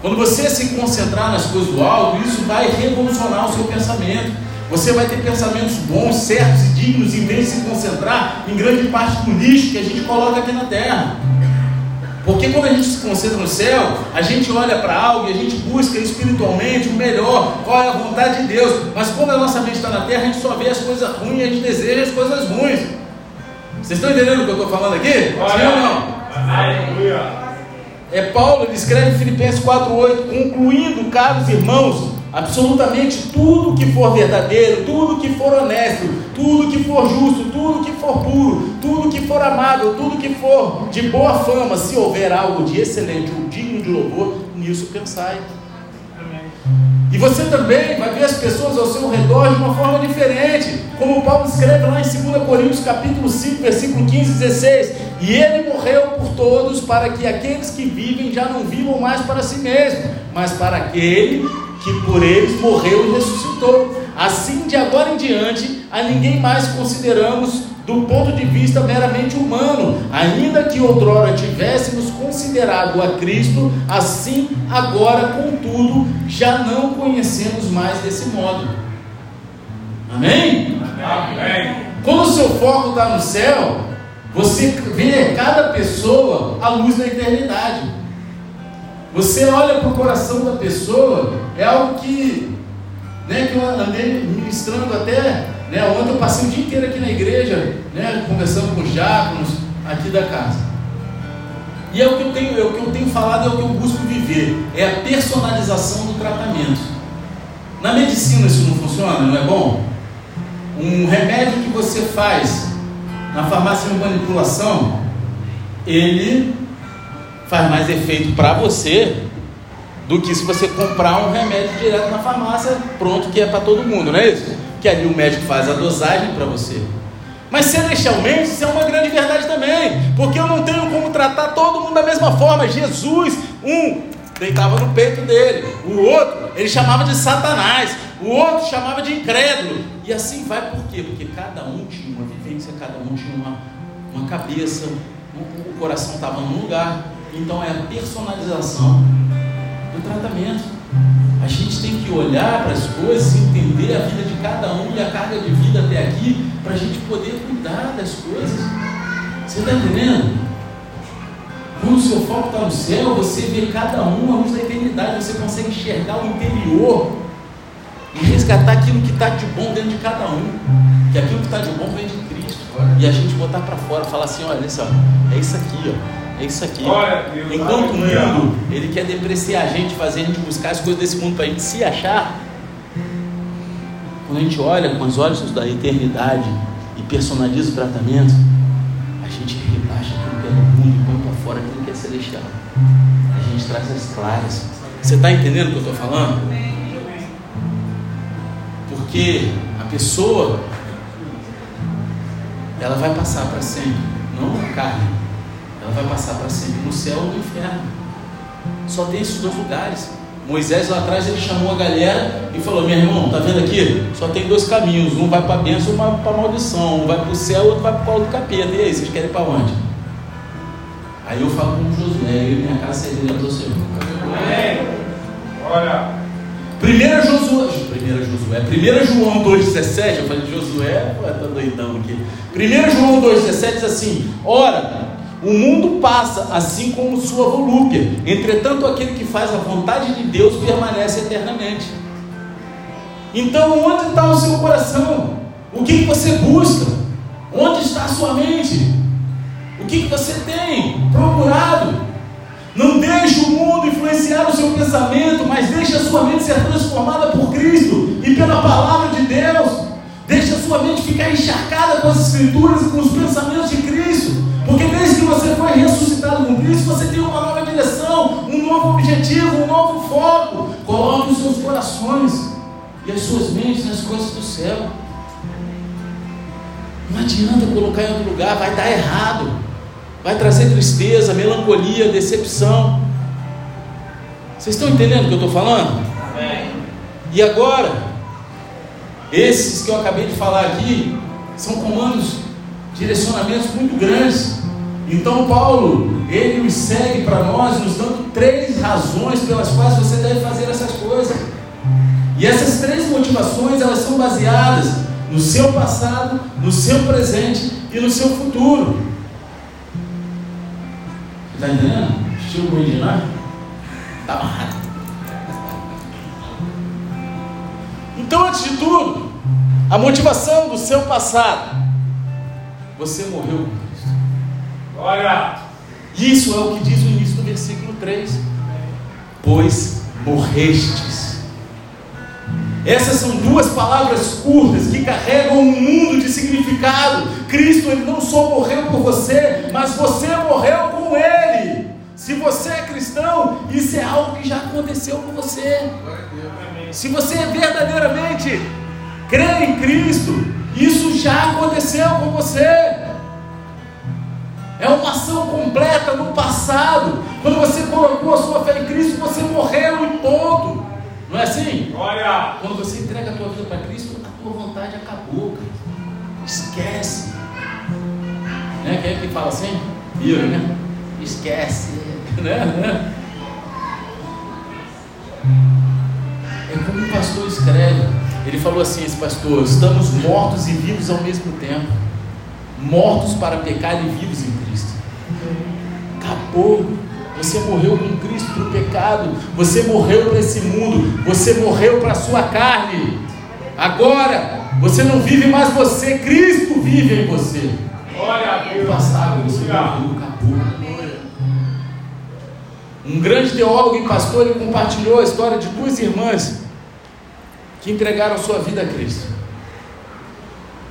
Speaker 1: Quando você se concentrar nas coisas do alto, isso vai revolucionar o seu pensamento. Você vai ter pensamentos bons, certos e dignos, em vez de se concentrar em grande parte do lixo que a gente coloca aqui na terra. Porque quando a gente se concentra no céu, a gente olha para algo e a gente busca espiritualmente o melhor, qual é a vontade de Deus. Mas quando a nossa mente está na terra, a gente só vê as coisas ruins e a gente deseja as coisas ruins. Vocês estão entendendo o que eu estou falando aqui? Sim ou não? Aleluia. É Paulo, ele escreve em Filipenses 4,8, concluindo, caros irmãos, absolutamente tudo que for verdadeiro, tudo que for honesto, tudo que for justo, tudo que for puro, tudo que for amável, tudo que for de boa fama, se houver algo de excelente ou digno de louvor, nisso pensai. E você também vai ver as pessoas ao seu redor de uma forma diferente, como Paulo escreve lá em 2 Coríntios capítulo 5, versículo 15 e 16. E ele morreu por todos, para que aqueles que vivem já não vivam mais para si mesmo, mas para aquele que por eles morreu e ressuscitou. Assim, de agora em diante, a ninguém mais consideramos do ponto de vista meramente humano, ainda que outrora tivéssemos considerado a Cristo, assim agora, contudo, já não conhecemos mais desse modo. Amém? Amém. Quando o seu foco está no céu, você vê cada pessoa à luz da eternidade. Você olha para o coração da pessoa, é algo que, né, que eu andei ministrando até né? Ontem eu passei o dia inteiro aqui na igreja, né? conversando com os diáconos aqui da casa. E é o que eu tenho, é o que eu tenho falado, é o que eu busco viver, é a personalização do tratamento. Na medicina isso não funciona, não é bom? Um remédio que você faz na farmácia de manipulação, ele faz mais efeito para você do que se você comprar um remédio direto na farmácia, pronto, que é para todo mundo, não é isso? que ali o médico faz a dosagem para você. Mas celestialmente isso é uma grande verdade também, porque eu não tenho como tratar todo mundo da mesma forma. Jesus, um deitava no peito dele, o outro ele chamava de Satanás, o outro chamava de incrédulo, e assim vai por quê? Porque cada um tinha uma vivência, cada um tinha uma, uma cabeça, o coração estava num lugar, então é a personalização do tratamento. A gente tem que olhar para as coisas, entender a vida de cada um e a carga de vida até aqui, para a gente poder cuidar das coisas. Você está entendendo? Quando o seu foco está no céu, você vê cada um à luz da eternidade, você consegue enxergar o interior e resgatar aquilo que está de bom dentro de cada um. Que aquilo que está de bom vem de Cristo. E a gente botar para fora, falar assim: olha, é isso aqui, ó. É isso aqui. Enquanto o mundo ele quer depreciar a gente, fazer a gente buscar as coisas desse mundo para a gente se achar, quando a gente olha com os olhos da eternidade e personaliza o tratamento, a gente rebaixa aquilo que é do mundo e põe para fora aquilo que é celestial. A gente traz as claras. Você está entendendo o que eu estou falando? Porque a pessoa ela vai passar para sempre, não a carne, ela vai passar para sempre no céu ou no inferno. Só tem esses dois lugares. Moisés lá atrás ele chamou a galera e falou: Meu irmão, tá vendo aqui? Só tem dois caminhos: um vai para a bênção, um vai para a maldição, um vai para o céu, outro vai para o colo do capeta. E aí, vocês querem ir para onde? Aí eu falo com Josué, eu e minha casa servirá do Senhor. Amém. Olha. Primeira Josué, primeira Josué, primeira João 2,17, eu falei Josué, ué, tá doidão aqui. Primeira João 2,17 diz assim: Ora, o mundo passa assim como sua volúpia, entretanto, aquele que faz a vontade de Deus permanece eternamente. Então, onde está o seu coração? O que, que você busca? Onde está a sua mente? O que, que você tem procurado? Não deixe o mundo influenciar o seu pensamento, mas deixe a sua mente ser transformada por Cristo e pela palavra de Deus. Deixe a sua mente ficar encharcada com as escrituras e com os pensamentos de Cristo. Porque desde que você foi ressuscitado com Cristo, você tem uma nova direção, um novo objetivo, um novo foco. Coloque os seus corações e as suas mentes nas coisas do céu. Não adianta colocar em outro lugar, vai dar errado vai trazer tristeza, melancolia, decepção. Vocês estão entendendo o que eu estou falando? Amém. E agora, esses que eu acabei de falar aqui, são comandos, direcionamentos muito grandes. Então, Paulo, ele nos segue para nós, nos dando três razões pelas quais você deve fazer essas coisas. E essas três motivações, elas são baseadas no seu passado, no seu presente e no seu futuro. Está entendendo? Estilo original? Está amarrado. Então, antes de tudo, a motivação do seu passado. Você morreu com Cristo. Olha! Isso é o que diz o início do versículo 3. Pois morrestes. Essas são duas palavras curtas que carregam um mundo de significado. Cristo ele não só morreu por você, mas você morreu com ele. Se você é cristão, isso é algo que já aconteceu com você. Se você é verdadeiramente crê em Cristo, isso já aconteceu com você. É uma ação completa no passado. Quando você colocou a sua fé em Cristo, você morreu e ponto. Não é assim? Olha! Quando você entrega a tua vida para Cristo, a tua vontade acabou, cara. Esquece. Né? Quem é que fala assim? Vira, né? Esquece. né? É como o pastor escreve. Ele falou assim: esse pastor, estamos mortos e vivos ao mesmo tempo. Mortos para pecar e vivos em Cristo. Acabou. Você morreu com Cristo para o pecado. Você morreu para esse mundo. Você morreu para a sua carne. Agora, você não vive mais você. Cristo vive em você. Olha, o passado, você morreu, acabou. Um grande teólogo e pastor ele compartilhou a história de duas irmãs que entregaram sua vida a Cristo.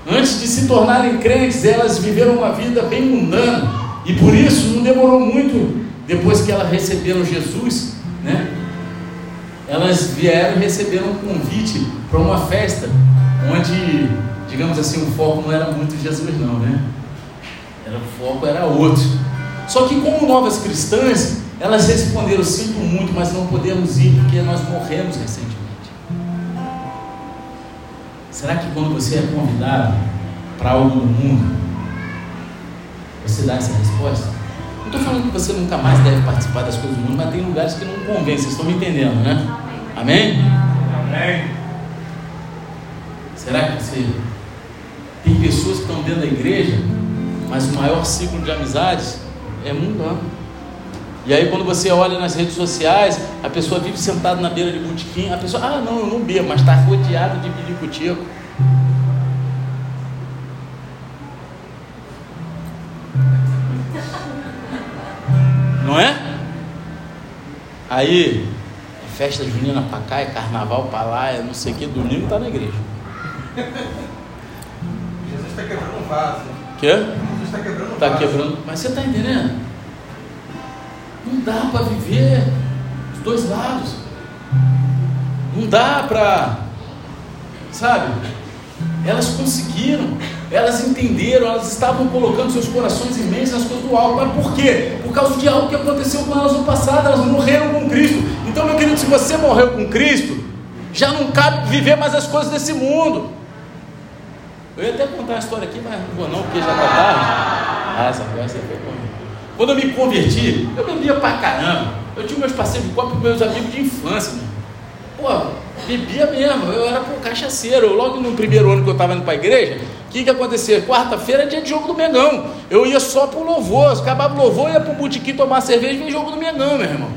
Speaker 1: Antes de se tornarem crentes, elas viveram uma vida bem mundana e por isso não demorou muito depois que elas receberam Jesus, né? Elas vieram e receberam um convite para uma festa onde, digamos assim, o foco não era muito Jesus não, né? Era, o foco era outro. Só que como novas cristãs, elas responderam: Sinto muito, mas não podemos ir porque nós morremos recentemente. Será que quando você é convidado para algo no mundo, você dá essa resposta? estou falando que você nunca mais deve participar das coisas do mundo, mas tem lugares que não convém, vocês estão me entendendo, né? Amém? Amém. Será que você. Tem pessoas que estão dentro da igreja, mas o maior ciclo de amizades é mundano. E aí quando você olha nas redes sociais, a pessoa vive sentada na beira de botequim, a pessoa, ah não, eu não bebo, mas está rodeado de bilico Aí, é festa junina pra cá, é carnaval pra lá, é não sei o que, domingo tá na igreja.
Speaker 2: Jesus está quebrando um vaso.
Speaker 1: Quê?
Speaker 2: Jesus está quebrando um
Speaker 1: Tá
Speaker 2: vaso.
Speaker 1: quebrando. Mas você tá entendendo? Não dá para viver os dois lados. Não dá para. Sabe? Elas conseguiram, elas entenderam, elas estavam colocando seus corações imensos nas coisas do alto. Mas por quê? Por causa de algo que aconteceu com elas no passado, elas morreram com Cristo. Então, meu querido, se você morreu com Cristo, já não cabe viver mais as coisas desse mundo. Eu ia até contar uma história aqui, mas não vou não, porque já está tarde. Ah, essa conversa foi bom. Quando eu me converti, eu bebia pra caramba. Eu tinha meus parceiros de copo meus amigos de infância. Pô, bebia mesmo. Eu era pô, cachaceiro. Logo no primeiro ano que eu estava indo para a igreja, o que, que acontecia? Quarta-feira é dia de jogo do Mengão. Eu ia só pro louvor. Acabava o louvor, ia pro botequim tomar cerveja e ver jogo do Mengão, meu irmão.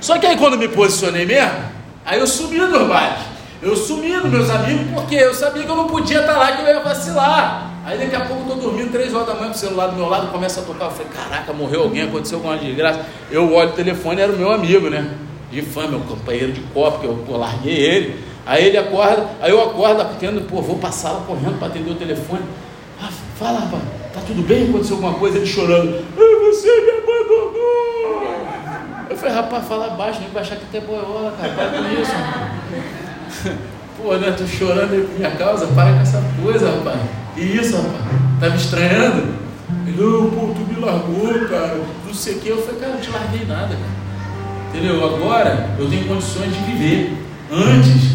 Speaker 1: Só que aí quando me posicionei mesmo, aí eu sumi dos bailes. Eu sumi dos meus amigos porque eu sabia que eu não podia estar lá, que eu ia vacilar. Aí daqui a pouco eu estou dormindo, três horas da manhã, o celular do meu lado, começa a tocar. Eu falei, caraca, morreu alguém, aconteceu alguma desgraça. Eu olho o telefone, era o meu amigo, né? De fã, meu companheiro de copo, que eu, eu larguei ele. Aí ele acorda, aí eu acordo, tendo, pô, vou passar lá correndo para atender o telefone. Ah, fala, rapaz, tá tudo bem? Aconteceu alguma coisa? Ele chorando. Ah, você me abandonou. Eu falei, rapaz, fala baixo, nem vai achar que até boiola, cara, para com isso. Pô, né, tô chorando aí por minha causa, para com essa coisa, rapaz. Isso, rapaz? Tá me estranhando? Ele, não, pô, tu me largou, cara, não sei o que. Eu falei, cara, não te larguei nada, cara. Entendeu? Agora eu tenho condições de viver. Antes,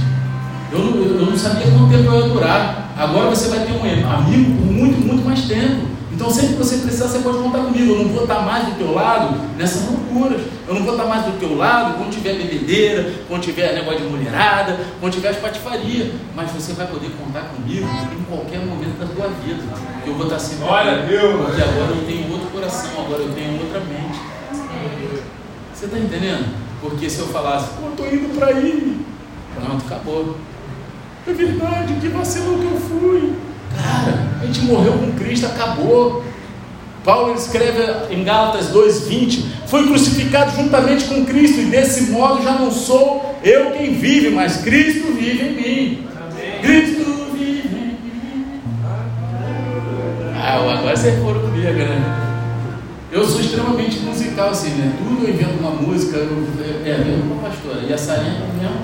Speaker 1: eu não, eu não sabia quanto tempo eu ia durar. Agora você vai ter um amigo por muito, muito mais tempo. Então, sempre que você precisar, você pode contar comigo. Eu não vou estar mais do teu lado nessas loucuras. Eu não vou estar mais do teu lado quando tiver bebedeira, quando tiver negócio de mulherada, quando tiver as patifarias. Mas você vai poder contar comigo em qualquer momento da tua vida. Eu vou estar sempre.
Speaker 2: Olha, Deus!
Speaker 1: Porque agora eu tenho outro coração, agora eu tenho outra mente. Você está entendendo? Porque se eu falasse, eu tô indo para aí, pronto, acabou. É verdade, que vacilo que eu fui. Cara, a gente morreu com Cristo, acabou. Paulo escreve em Gálatas 2,20: Foi crucificado juntamente com Cristo, e desse modo já não sou eu quem vive, mas Cristo vive em mim. Amém. Cristo vive em mim. Ah, agora vocês foram comigo, né? Eu sou extremamente musical, assim, né? Tudo eu invento uma música, eu, é, mesmo com a pastora, e a Sarinha mesmo.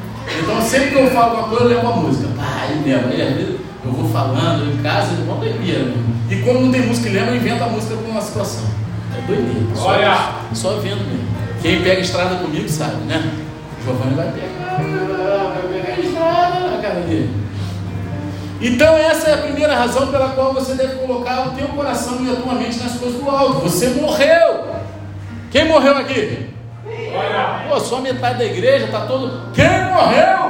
Speaker 1: Então, sempre que eu falo uma coisa, eu lembro uma música. Pá, aí lembro. Aí, às vezes, eu vou falando em casa, é uma doideira. E quando não tem música e lembra, eu invento a música com uma situação. É doideira. Só,
Speaker 2: Olha!
Speaker 1: Só vendo mesmo. Quem pega estrada comigo sabe, né? O Giovanni vai pegar, vai pegar estrada na cara dele. Então essa é a primeira razão pela qual você deve colocar o teu coração e a tua mente nas coisas do alto. Você morreu. Quem morreu aqui?
Speaker 2: Olha!
Speaker 1: Pô, só metade da igreja está todo. Quem morreu?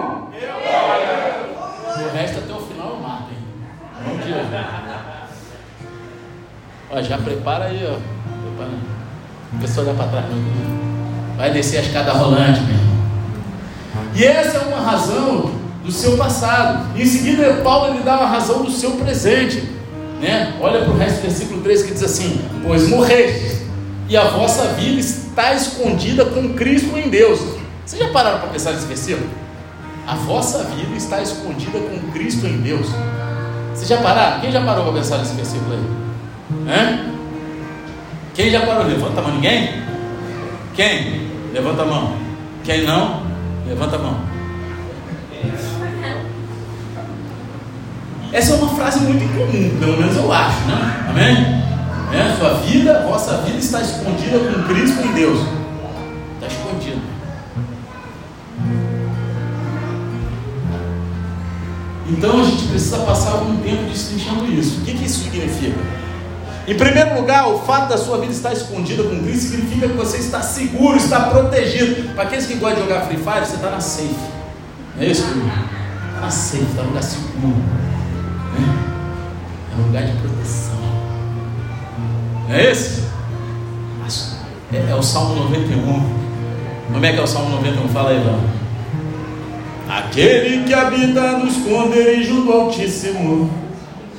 Speaker 1: Ó, já prepara aí, ó. A pessoa olhar para trás. Vai descer a escada rolante, meu. E essa é uma razão do seu passado. Em seguida, Paulo ele dá uma razão do seu presente. Né? Olha para o resto do versículo 3 que diz assim: Pois morrestes, e a vossa vida está escondida com Cristo em Deus. Vocês já pararam para pensar nesse versículo? A vossa vida está escondida com Cristo em Deus. Vocês já pararam? Quem já parou para pensar nesse versículo aí? Quem já parou? Levanta a mão. Ninguém? Quem? Levanta a mão. Quem não? Levanta a mão. Essa é uma frase muito incomum, pelo menos eu acho, né? Amém? É, sua vida, vossa vida está escondida com Cristo em Deus. Está escondida. Então a gente precisa passar algum tempo destrinchando isso. O que, que isso significa? Em primeiro lugar, o fato da sua vida estar escondida com Cristo significa que você está seguro, está protegido. Para aqueles que gostam de jogar Free Fire, você está na safe. Não é isso, Está na safe, está no lugar seguro. É um lugar de proteção. Não é esse? É, é, o Salmo 91. Como é que é o Salmo 91? Fala aí, Léo. Aquele que habita no esconderijo do Altíssimo,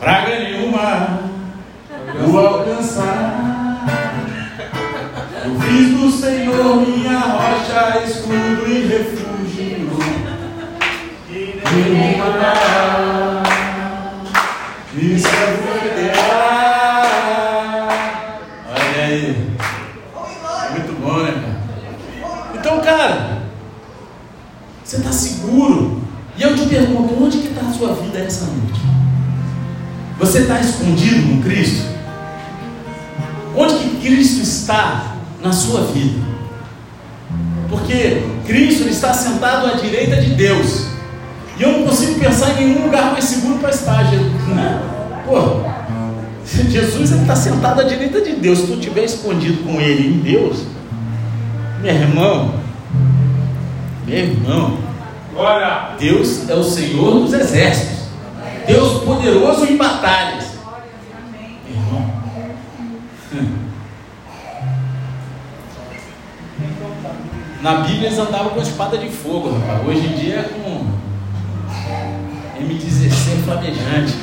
Speaker 1: praga nenhuma o alcançar. Eu fiz do Senhor minha rocha, escudo e refúgio. E numa isso é Olha aí. Muito bom, né? Então, cara, você está seguro. E eu te pergunto, onde que está a sua vida essa noite? Você está escondido no Cristo? Cristo está na sua vida? Porque Cristo está sentado à direita de Deus. E eu não consigo pensar em nenhum lugar mais seguro para estar. Né? Pô, Jesus está sentado à direita de Deus. Se tu estiver escondido com Ele em Deus, meu irmão, meu irmão, Deus é o Senhor dos exércitos, Deus poderoso em batalhas. Na Bíblia eles andavam com espada de fogo, rapaz. Hoje em dia é com M16 flamejante.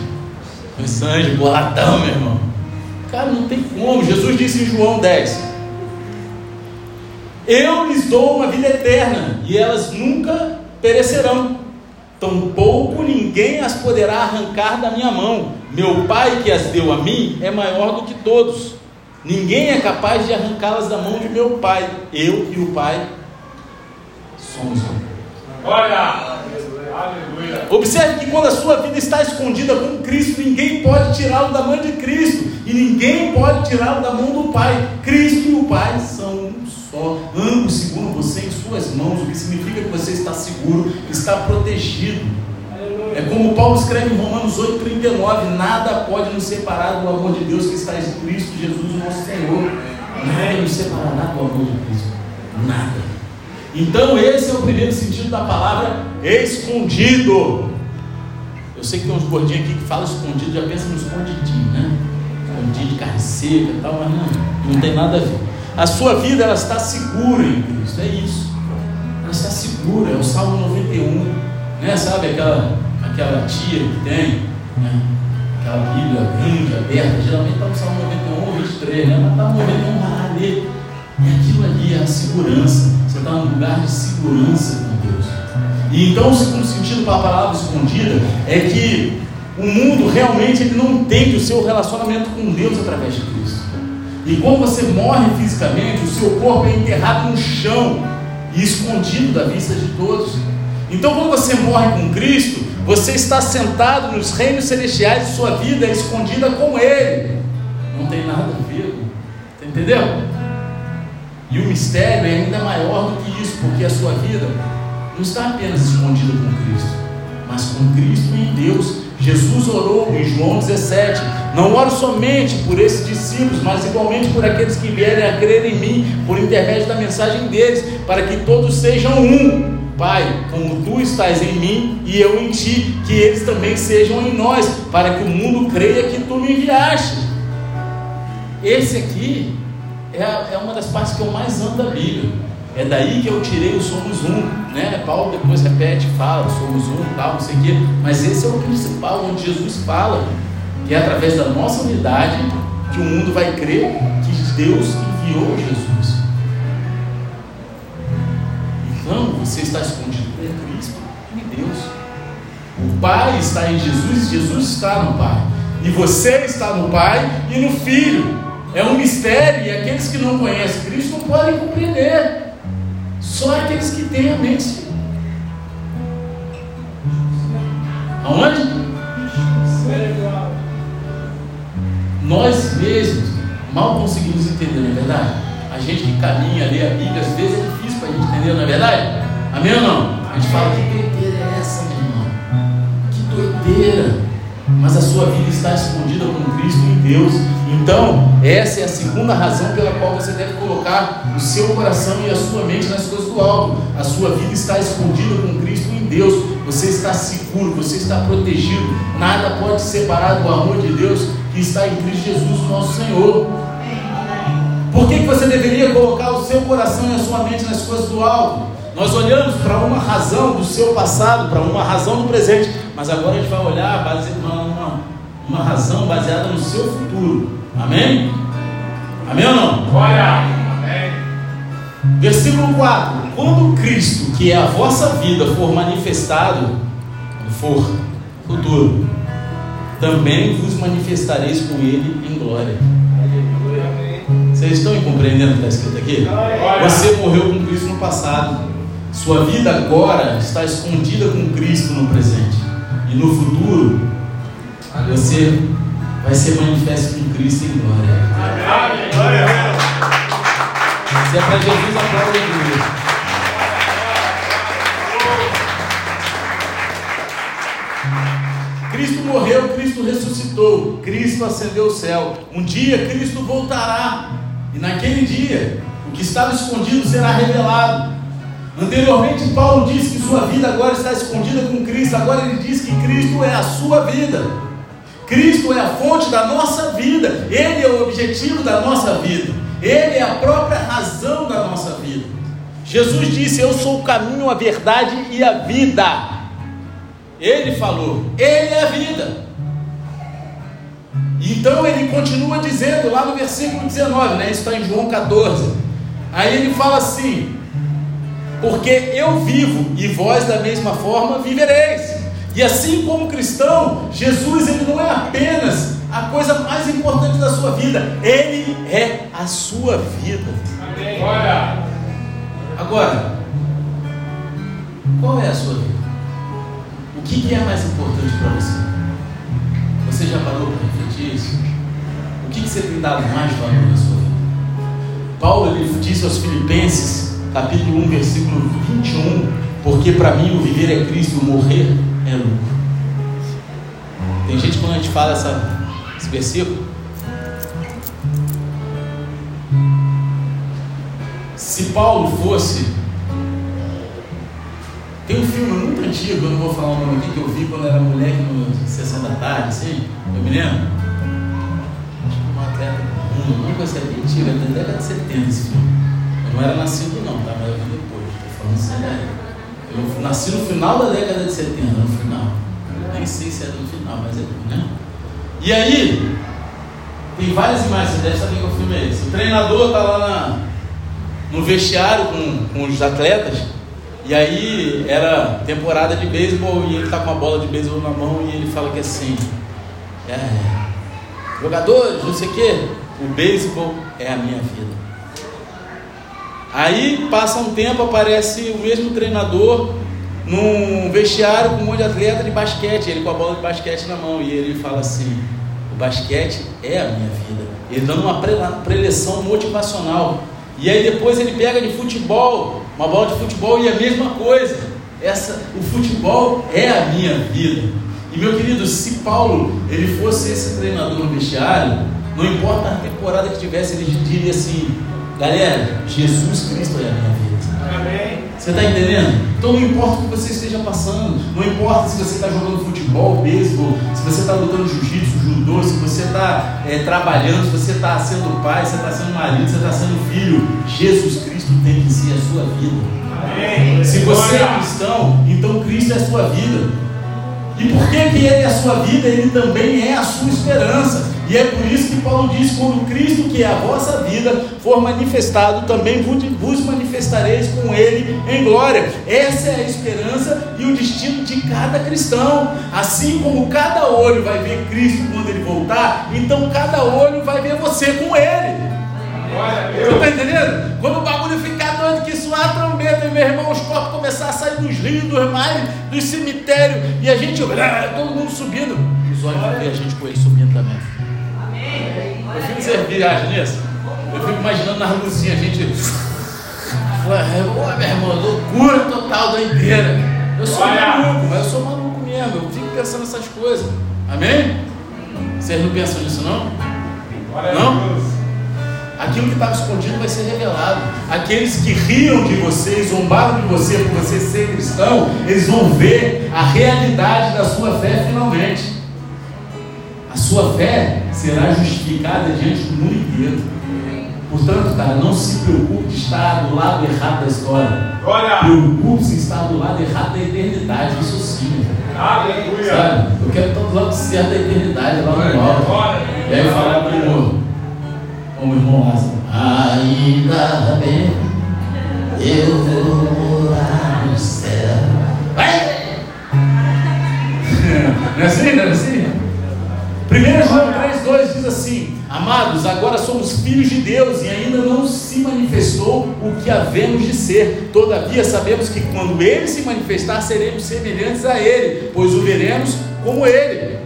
Speaker 1: Com sangue, boladão, meu irmão. Cara, não tem como. Jesus disse em João 10: Eu lhes dou uma vida eterna, e elas nunca perecerão. Tampouco ninguém as poderá arrancar da minha mão. Meu Pai que as deu a mim é maior do que todos. Ninguém é capaz de arrancá-las da mão de meu Pai. Eu e o Pai somos um. Olha! Aleluia. Observe que quando a sua vida está escondida com Cristo, ninguém pode tirá-lo da mão de Cristo e ninguém pode tirá-lo da mão do Pai. Cristo e o Pai são um só. Ambos seguram você em suas mãos, o que significa que você está seguro, está protegido. É como Paulo escreve em Romanos 8,39: Nada pode nos separar do amor de Deus que está em Cristo Jesus, nosso Senhor. Nada nos separará do amor de Cristo. Nada. Então, esse é o primeiro sentido da palavra escondido. Eu sei que tem uns gordinhos aqui que falam escondido, já pensa no escondidinho, né? Escondidinho de carne seca e tal, mas não, não tem nada a ver. A sua vida ela está segura em Cristo, é isso. Ela está segura, é o Salmo 91, né? Sabe aquela, aquela tia que tem, né? aquela Bíblia grande, aberta, geralmente está no Salmo 91 ou 23, né? Mas está no 91 lá ler. E aquilo ali é a segurança. Você está num lugar de segurança com Deus. E então o segundo sentido para a palavra escondida é que o mundo realmente ele não entende o seu relacionamento com Deus através de Cristo. E quando você morre fisicamente, o seu corpo é enterrado no chão e escondido da vista de todos. Então, quando você morre com Cristo, você está sentado nos reinos celestiais e sua vida é escondida com Ele. Não tem nada a ver. Entendeu? E o mistério é ainda maior do que isso, porque a sua vida não está apenas escondida com Cristo, mas com Cristo em Deus. Jesus orou em João 17: Não oro somente por esses discípulos, mas igualmente por aqueles que vierem a crer em mim, por intermédio da mensagem deles, para que todos sejam um. Pai, como tu estás em mim e eu em ti, que eles também sejam em nós, para que o mundo creia que tu me enviaste. Esse aqui é, é uma das partes que eu mais amo da Bíblia. É daí que eu tirei o somos um, né? Paulo depois repete, fala, somos um, tal, não sei o quê. Mas esse é o principal, onde Jesus fala que é através da nossa unidade que o mundo vai crer que Deus enviou Jesus. Então, você está escondido em Cristo e em Deus. O Pai está em Jesus Jesus está no Pai. E você está no Pai e no Filho. É um mistério e aqueles que não conhecem Cristo não podem compreender. Só aqueles que têm a mente. Aonde? Nós mesmos mal conseguimos entender, não é verdade? A gente que caminha, lê a Bíblia, às vezes é difícil para a gente entender, não é verdade? Amém ou não? A gente fala, que doideira é essa, meu irmão? Que doideira! Mas a sua vida está escondida com Cristo em Deus então, essa é a segunda razão pela qual você deve colocar o seu coração e a sua mente nas coisas do alto. A sua vida está escondida com Cristo em Deus. Você está seguro, você está protegido. Nada pode separar do amor de Deus que está em Cristo Jesus, nosso Senhor. Por que, que você deveria colocar o seu coração e a sua mente nas coisas do alto? Nós olhamos para uma razão do seu passado, para uma razão do presente, mas agora a gente vai olhar baseado uma, uma, uma razão baseada no seu futuro. Amém? Amém ou não?
Speaker 2: Glória! Amém.
Speaker 1: Versículo 4: Quando Cristo, que é a vossa vida, for manifestado, quando for futuro, também vos manifestareis com Ele em glória. Vocês estão compreendendo o que está escrito aqui? Você morreu com Cristo no passado. Sua vida agora está escondida com Cristo no presente. E no futuro, você vai ser manifesto com Cristo em glória. Se é para Jesus, aplaude a igreja. Cristo morreu, Cristo ressuscitou, Cristo ascendeu ao céu. Um dia Cristo voltará, e naquele dia o que estava escondido será revelado. Anteriormente, Paulo disse que sua vida agora está escondida com Cristo, agora ele diz que Cristo é a sua vida. Cristo é a fonte da nossa vida, Ele é o objetivo da nossa vida, Ele é a própria razão da nossa vida. Jesus disse: Eu sou o caminho, a verdade e a vida. Ele falou, Ele é a vida. Então ele continua dizendo lá no versículo 19, né? Isso está em João 14. Aí ele fala assim: Porque eu vivo e vós da mesma forma vivereis. E assim como cristão, Jesus ele não é apenas a coisa mais importante da sua vida, ele é a sua vida.
Speaker 2: Amém.
Speaker 1: Agora, qual é a sua vida? O que, é mais importante para você? Você já parou para refletir isso? O que, que você tem dado mais valor na sua vida? Paulo ele disse aos Filipenses, capítulo 1, versículo 21, porque para mim o viver é Cristo, o morrer é lucro. Tem gente quando a gente fala essa, esse versículo, se Paulo fosse tem um filme muito antigo, eu não vou falar o nome aqui, que eu vi quando era moleque no Sessão da Tarde, assim, eu me lembro. Acho que uma atleta do mundo, uma coisa bem antiga, da década de 70 esse filme. Eu não era nascido não, tá? Mas eu vi depois, tô falando sério. Eu nasci no final da década de 70, no final. Nem sei se é no final, mas é né? E aí, tem várias imagens, você deve saber qual filme é. O treinador tá lá na, no vestiário com, com os atletas. E aí era temporada de beisebol e ele tá com a bola de beisebol na mão e ele fala que assim, é, jogadores, não sei o que, o beisebol é a minha vida. Aí passa um tempo, aparece o mesmo treinador num vestiário com um monte de atleta de basquete, ele com a bola de basquete na mão, e ele fala assim: o basquete é a minha vida. Ele dando uma preleção motivacional. E aí depois ele pega de futebol, uma bola de futebol e a mesma coisa. Essa, o futebol é a minha vida. E meu querido, se Paulo ele fosse esse treinador no vestiário, não importa a temporada que tivesse, ele diria assim: galera, Jesus Cristo é a minha vida.
Speaker 2: Amém.
Speaker 1: Você está entendendo? Então não importa o que você esteja passando, não importa se você está jogando futebol, beisebol, se você está lutando jiu-jitsu, judô, se você está é, trabalhando, se você está sendo pai, se você está sendo marido, se você está sendo filho, Jesus Cristo tem que ser a sua vida.
Speaker 2: Amém.
Speaker 1: Se você é cristão, então Cristo é a sua vida. E por que, que Ele é a sua vida? Ele também é a sua esperança. E é por isso que Paulo diz: quando Cristo, que é a vossa vida, for manifestado, também vos manifestareis com Ele em glória. Essa é a esperança e o destino de cada cristão. Assim como cada olho vai ver Cristo quando Ele voltar, então cada olho vai ver você com Ele. Você está entendendo? Quando o bagulho ficar doido, que soar a trombeta, e meu irmão, os corpos começar a sair dos rios, dos mares, dos cemitérios, e a gente, todo mundo subindo, os olhos vão ver a gente com ele subindo também. Eu fico viagem nisso? Eu fico imaginando nas luzinhas, a gente. Pô, meu irmão, loucura total, doideira. Eu sou maluco, mas eu sou maluco mesmo. Eu fico pensando nessas coisas. Amém? Vocês não pensam nisso, não? Não? Aquilo que estava escondido vai ser revelado. Aqueles que riam de você, zombaram de você por você ser cristão, eles vão ver a realidade da sua fé finalmente. A sua fé será justificada diante do mundo inteiro. Portanto, cara, não se preocupe de estar do lado errado da história. Preocupe-se em estar do lado errado da eternidade. Isso sim.
Speaker 2: Aleluia.
Speaker 1: Sabe? Eu quero estar do lado certo da eternidade, lá no alto. E aí falar com o irmão, o irmão Lázaro, ainda bem Eu vou morar no céu. Vai! Não é assim? Não é assim? 1 João 3,2 diz assim: Amados, agora somos filhos de Deus e ainda não se manifestou o que havemos de ser. Todavia sabemos que quando Ele se manifestar, seremos semelhantes a Ele, pois o veremos como Ele.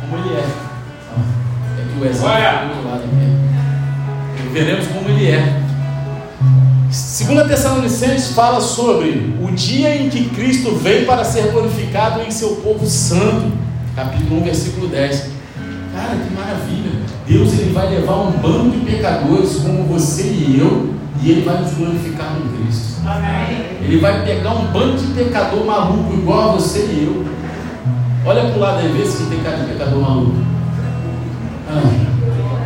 Speaker 1: Como Ele é. É que o exemplo
Speaker 2: Olha.
Speaker 1: do outro lado aqui. Veremos como Ele é. Segunda Tessalonicenses fala sobre o dia em que Cristo veio para ser glorificado em seu povo santo. Capítulo 1, versículo 10. Cara, que maravilha. Deus ele vai levar um bando de pecadores como você e eu, e ele vai nos glorificar com Cristo. Ele vai pegar um bando de pecador maluco igual a você e eu. Olha para o lado aí, vê se tem cara de pecador maluco. Ah.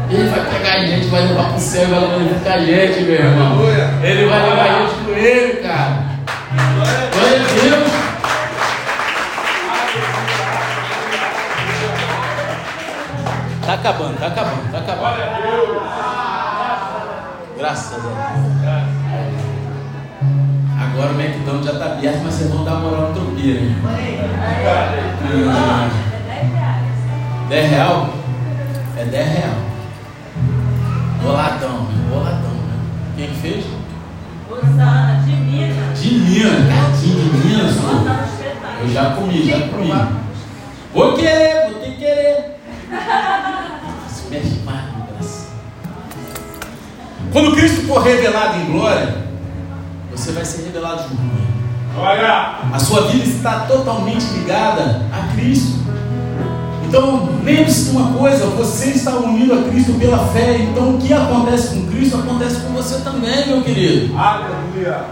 Speaker 1: Ele vai pegar a gente, vai levar para o céu, vai glorificar a gente, meu irmão. Ele vai levar a gente com ele, cara. Glória a Deus. Tá acabando, tá acabando, tá acabando. Graças a Deus. Agora o McDonald's já está aberto, mas vocês vão dar moral no tropeiro, hein? Hum, 10 real? É 10 real. Boladão, né? boladão. Né? Quem que fez?
Speaker 3: Rosana, de Minas.
Speaker 1: De Minas, cartinho de Minas, pô. Eu já comi, já comi. Vou querer, vou ter que querer. Mais no coração. Quando Cristo for revelado em glória, você vai ser revelado junto com Ele.
Speaker 2: Olha.
Speaker 1: A sua vida está totalmente ligada a Cristo. Então, lembre-se de uma coisa: você está unido a Cristo pela fé. Então, o que acontece com Cristo acontece com você também, meu querido.
Speaker 2: Aleluia.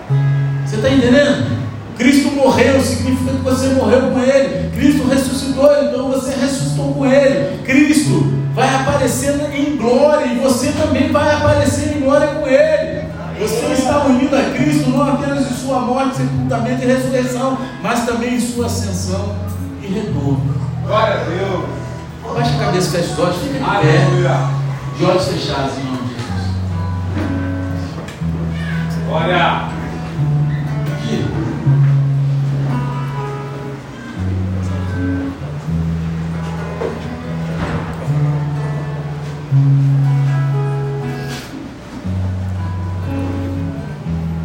Speaker 1: Você está entendendo? Cristo morreu, significa que você morreu com Ele. Cristo ressuscitou, então você ressuscitou com Ele. Cristo vai aparecer em glória e você também vai aparecer em glória com Ele. Você está unido a Cristo não apenas em sua morte, sepultamento e ressurreição, mas também em sua ascensão e retorno.
Speaker 2: Glória a Deus.
Speaker 1: Baixa a cabeça, fecha os olhos, fica de pé. De olhos fechados em nome de Jesus.
Speaker 2: Glória.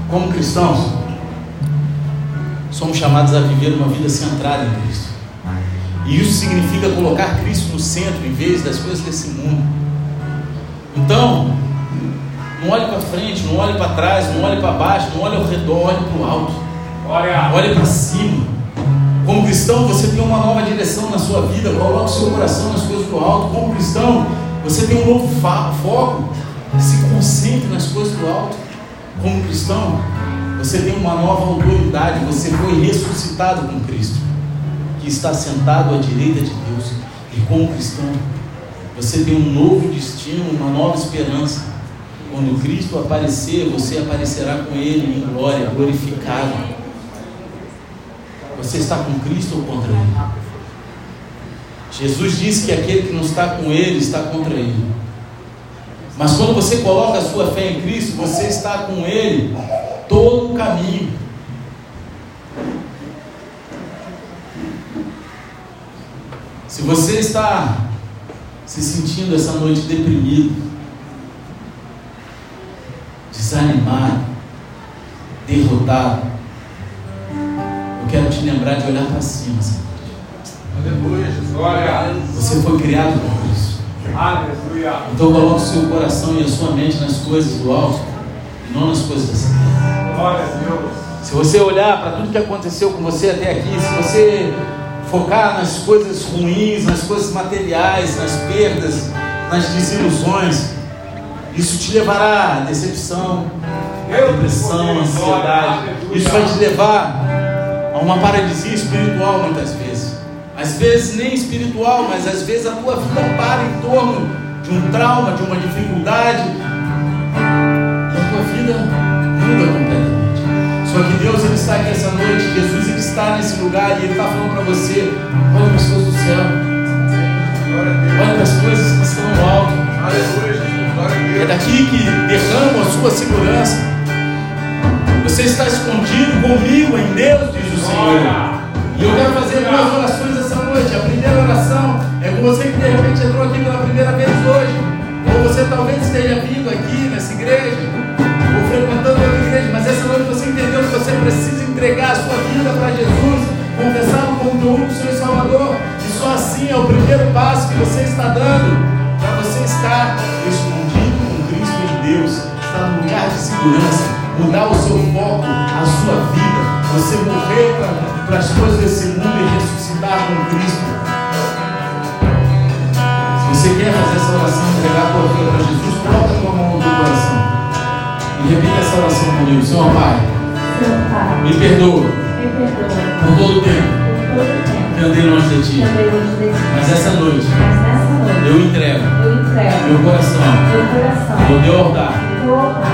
Speaker 1: Como cristãos, somos chamados a viver uma vida centrada em Cristo. E isso significa colocar Cristo no centro em vez das coisas desse mundo. Então, não olhe para frente, não olhe para trás, não olhe para baixo, não olhe ao redor, olhe para o alto. Olhe para cima. Como cristão, você tem uma nova direção na sua vida. Coloque o seu coração nas coisas do alto. Como cristão, você tem um novo foco. Se concentre nas coisas do alto. Como cristão, você tem uma nova autoridade. Você foi ressuscitado com Cristo, que está sentado à direita de Deus. E como cristão, você tem um novo destino, uma nova esperança. Quando Cristo aparecer, você aparecerá com Ele em glória, glorificado. Você está com Cristo ou contra Ele? Jesus disse que aquele que não está com Ele está contra Ele. Mas quando você coloca a sua fé em Cristo, você está com Ele todo o caminho. Se você está se sentindo essa noite deprimido, desanimado, derrotado, eu quero te lembrar de olhar para cima.
Speaker 2: Aleluia. Glória.
Speaker 1: Você foi criado por. Então coloque o seu coração e a sua mente nas coisas do alto e não nas coisas dessa terra. Se você olhar para tudo que aconteceu com você até aqui, se você focar nas coisas ruins, nas coisas materiais, nas perdas, nas desilusões, isso te levará à decepção, à depressão, à ansiedade. Isso vai te levar a uma paralisia espiritual muitas vezes. Às vezes nem espiritual, mas às vezes a tua vida para em torno de um trauma, de uma dificuldade, e a tua vida muda completamente. Só que Deus ele está aqui essa noite, Jesus ele está nesse lugar e ele está falando para você: olha para as coisas do céu, olha para as coisas que estão no alto. É daqui que derramam a sua segurança. Você está escondido comigo em Deus, diz o Senhor. E eu quero fazer duas orações noite. A primeira oração é com você que de repente entrou aqui pela primeira vez hoje. Ou você talvez esteja vindo aqui nessa igreja, ou frequentando outra igreja, mas essa noite você entendeu que você precisa entregar a sua vida para Jesus, confessá-lo como teu único Senhor e Salvador. E só assim é o primeiro passo que você está dando para você estar escondido com Cristo em Deus, estar no lugar de segurança, mudar o seu foco, a sua vida, você morrer para as coisas desse mundo e ressuscitar com Cristo. Se você quer fazer essa oração, entregar a tua vida para Jesus, coloca a tua mão no teu coração. E repita essa oração comigo. Senhor Pai,
Speaker 3: Senhor Pai,
Speaker 1: me perdoa
Speaker 3: me perdoa
Speaker 1: por todo o tempo que andei longe de Ti. Mas essa noite
Speaker 3: Mas nessa noite
Speaker 1: eu entrego
Speaker 3: eu entrego
Speaker 1: meu coração
Speaker 3: meu coração
Speaker 1: ao teu altar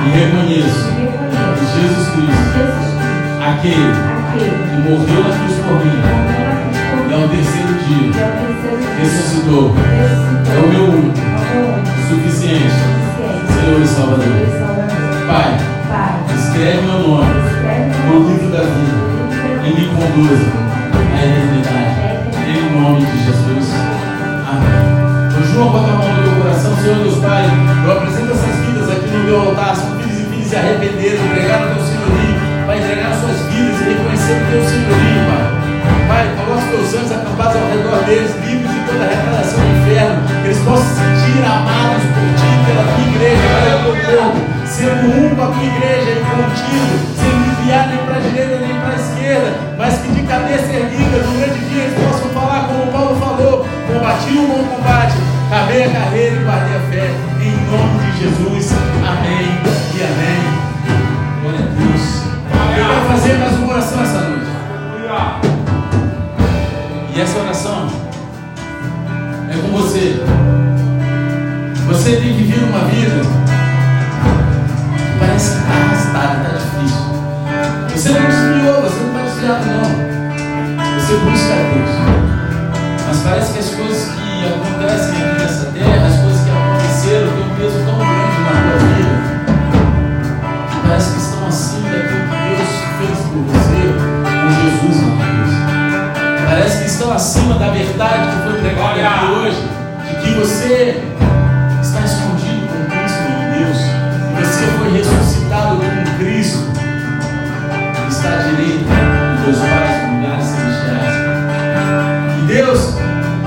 Speaker 1: e reconheço que
Speaker 3: reconheço
Speaker 1: Jesus Cristo,
Speaker 3: Jesus Cristo,
Speaker 1: aquele que morreu na cruz por mim e
Speaker 3: mim,
Speaker 1: ao terceiro dia ressuscitou. É o meu único,
Speaker 3: É meu
Speaker 1: suficiente Senhor e Salvador. Pai, escreve meu nome no livro da vida e me conduza à eternidade. Em nome de Jesus. Amém. Ô João, bota a mão no teu coração, Senhor Deus Pai. Eu apresento essas vidas aqui no teu altar. São filhos e filhas se arrependeram, ao redor deles, livres de toda a retardação do inferno. Que eles possam se sentir amados por ti, pela tua igreja, pelo teu povo. Sendo um com a tua igreja e contigo, Você tem vivido uma vida que parece que está arrastada, está difícil. Você não desviou, você não está desviado, não. Você busca a Deus. Mas parece que as coisas que acontecem aqui nessa terra, as coisas que aconteceram, têm um peso tão grande na tua vida, que parece que estão acima daquilo que Deus fez por você com Jesus na cruz. Parece que estão acima da verdade que foi pregada aqui hoje, de que você dois pais no lugares celestiais. E Deus,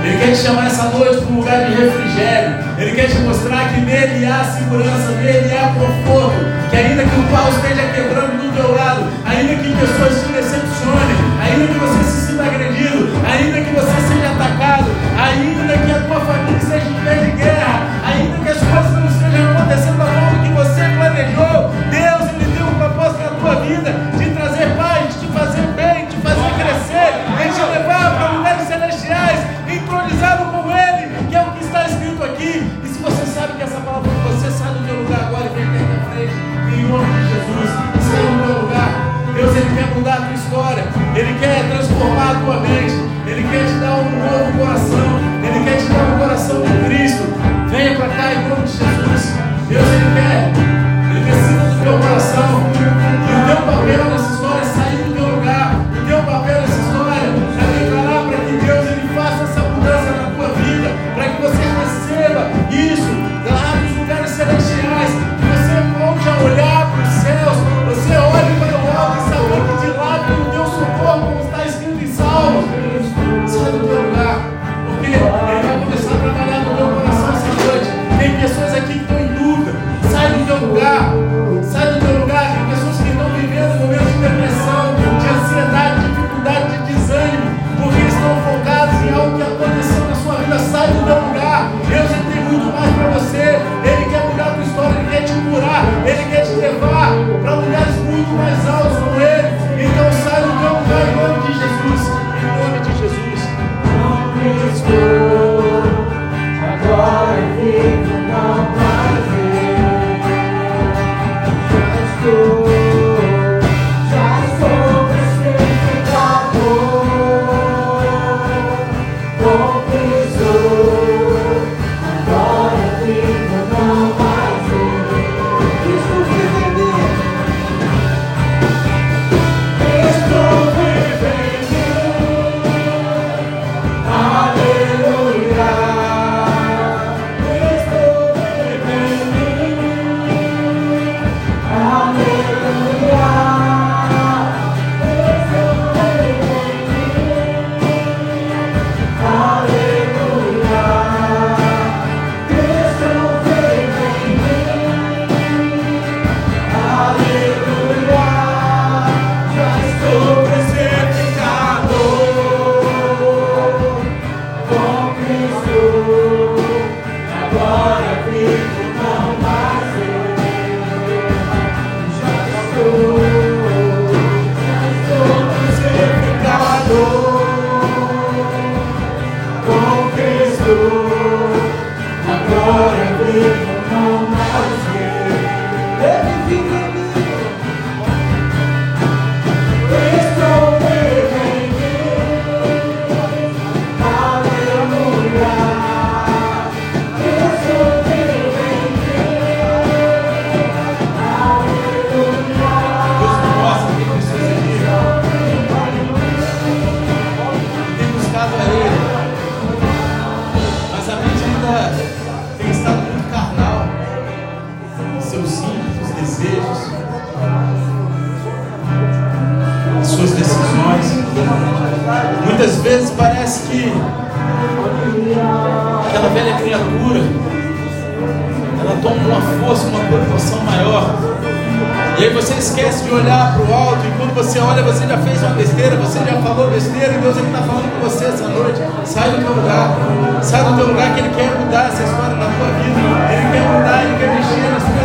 Speaker 1: Ele quer te chamar essa noite para um lugar de refrigério. Ele quer te mostrar que nele há segurança, nele há conforto. Que ainda que o pau esteja quebrando do teu lado, ainda que pessoas te decepcionem, ainda que você se sinta agredido, ainda que você seja atacado, ainda que a tua família esteja em pé de guerra, parece que aquela velha criatura ela toma uma força, uma proporção maior. E aí você esquece de olhar para o alto, e quando você olha, você já fez uma besteira, você já falou besteira, e Deus está falando com você essa noite. Sai do teu lugar, sai do teu lugar que Ele quer mudar essa história na tua vida, Ele quer mudar, Ele quer mexer na sua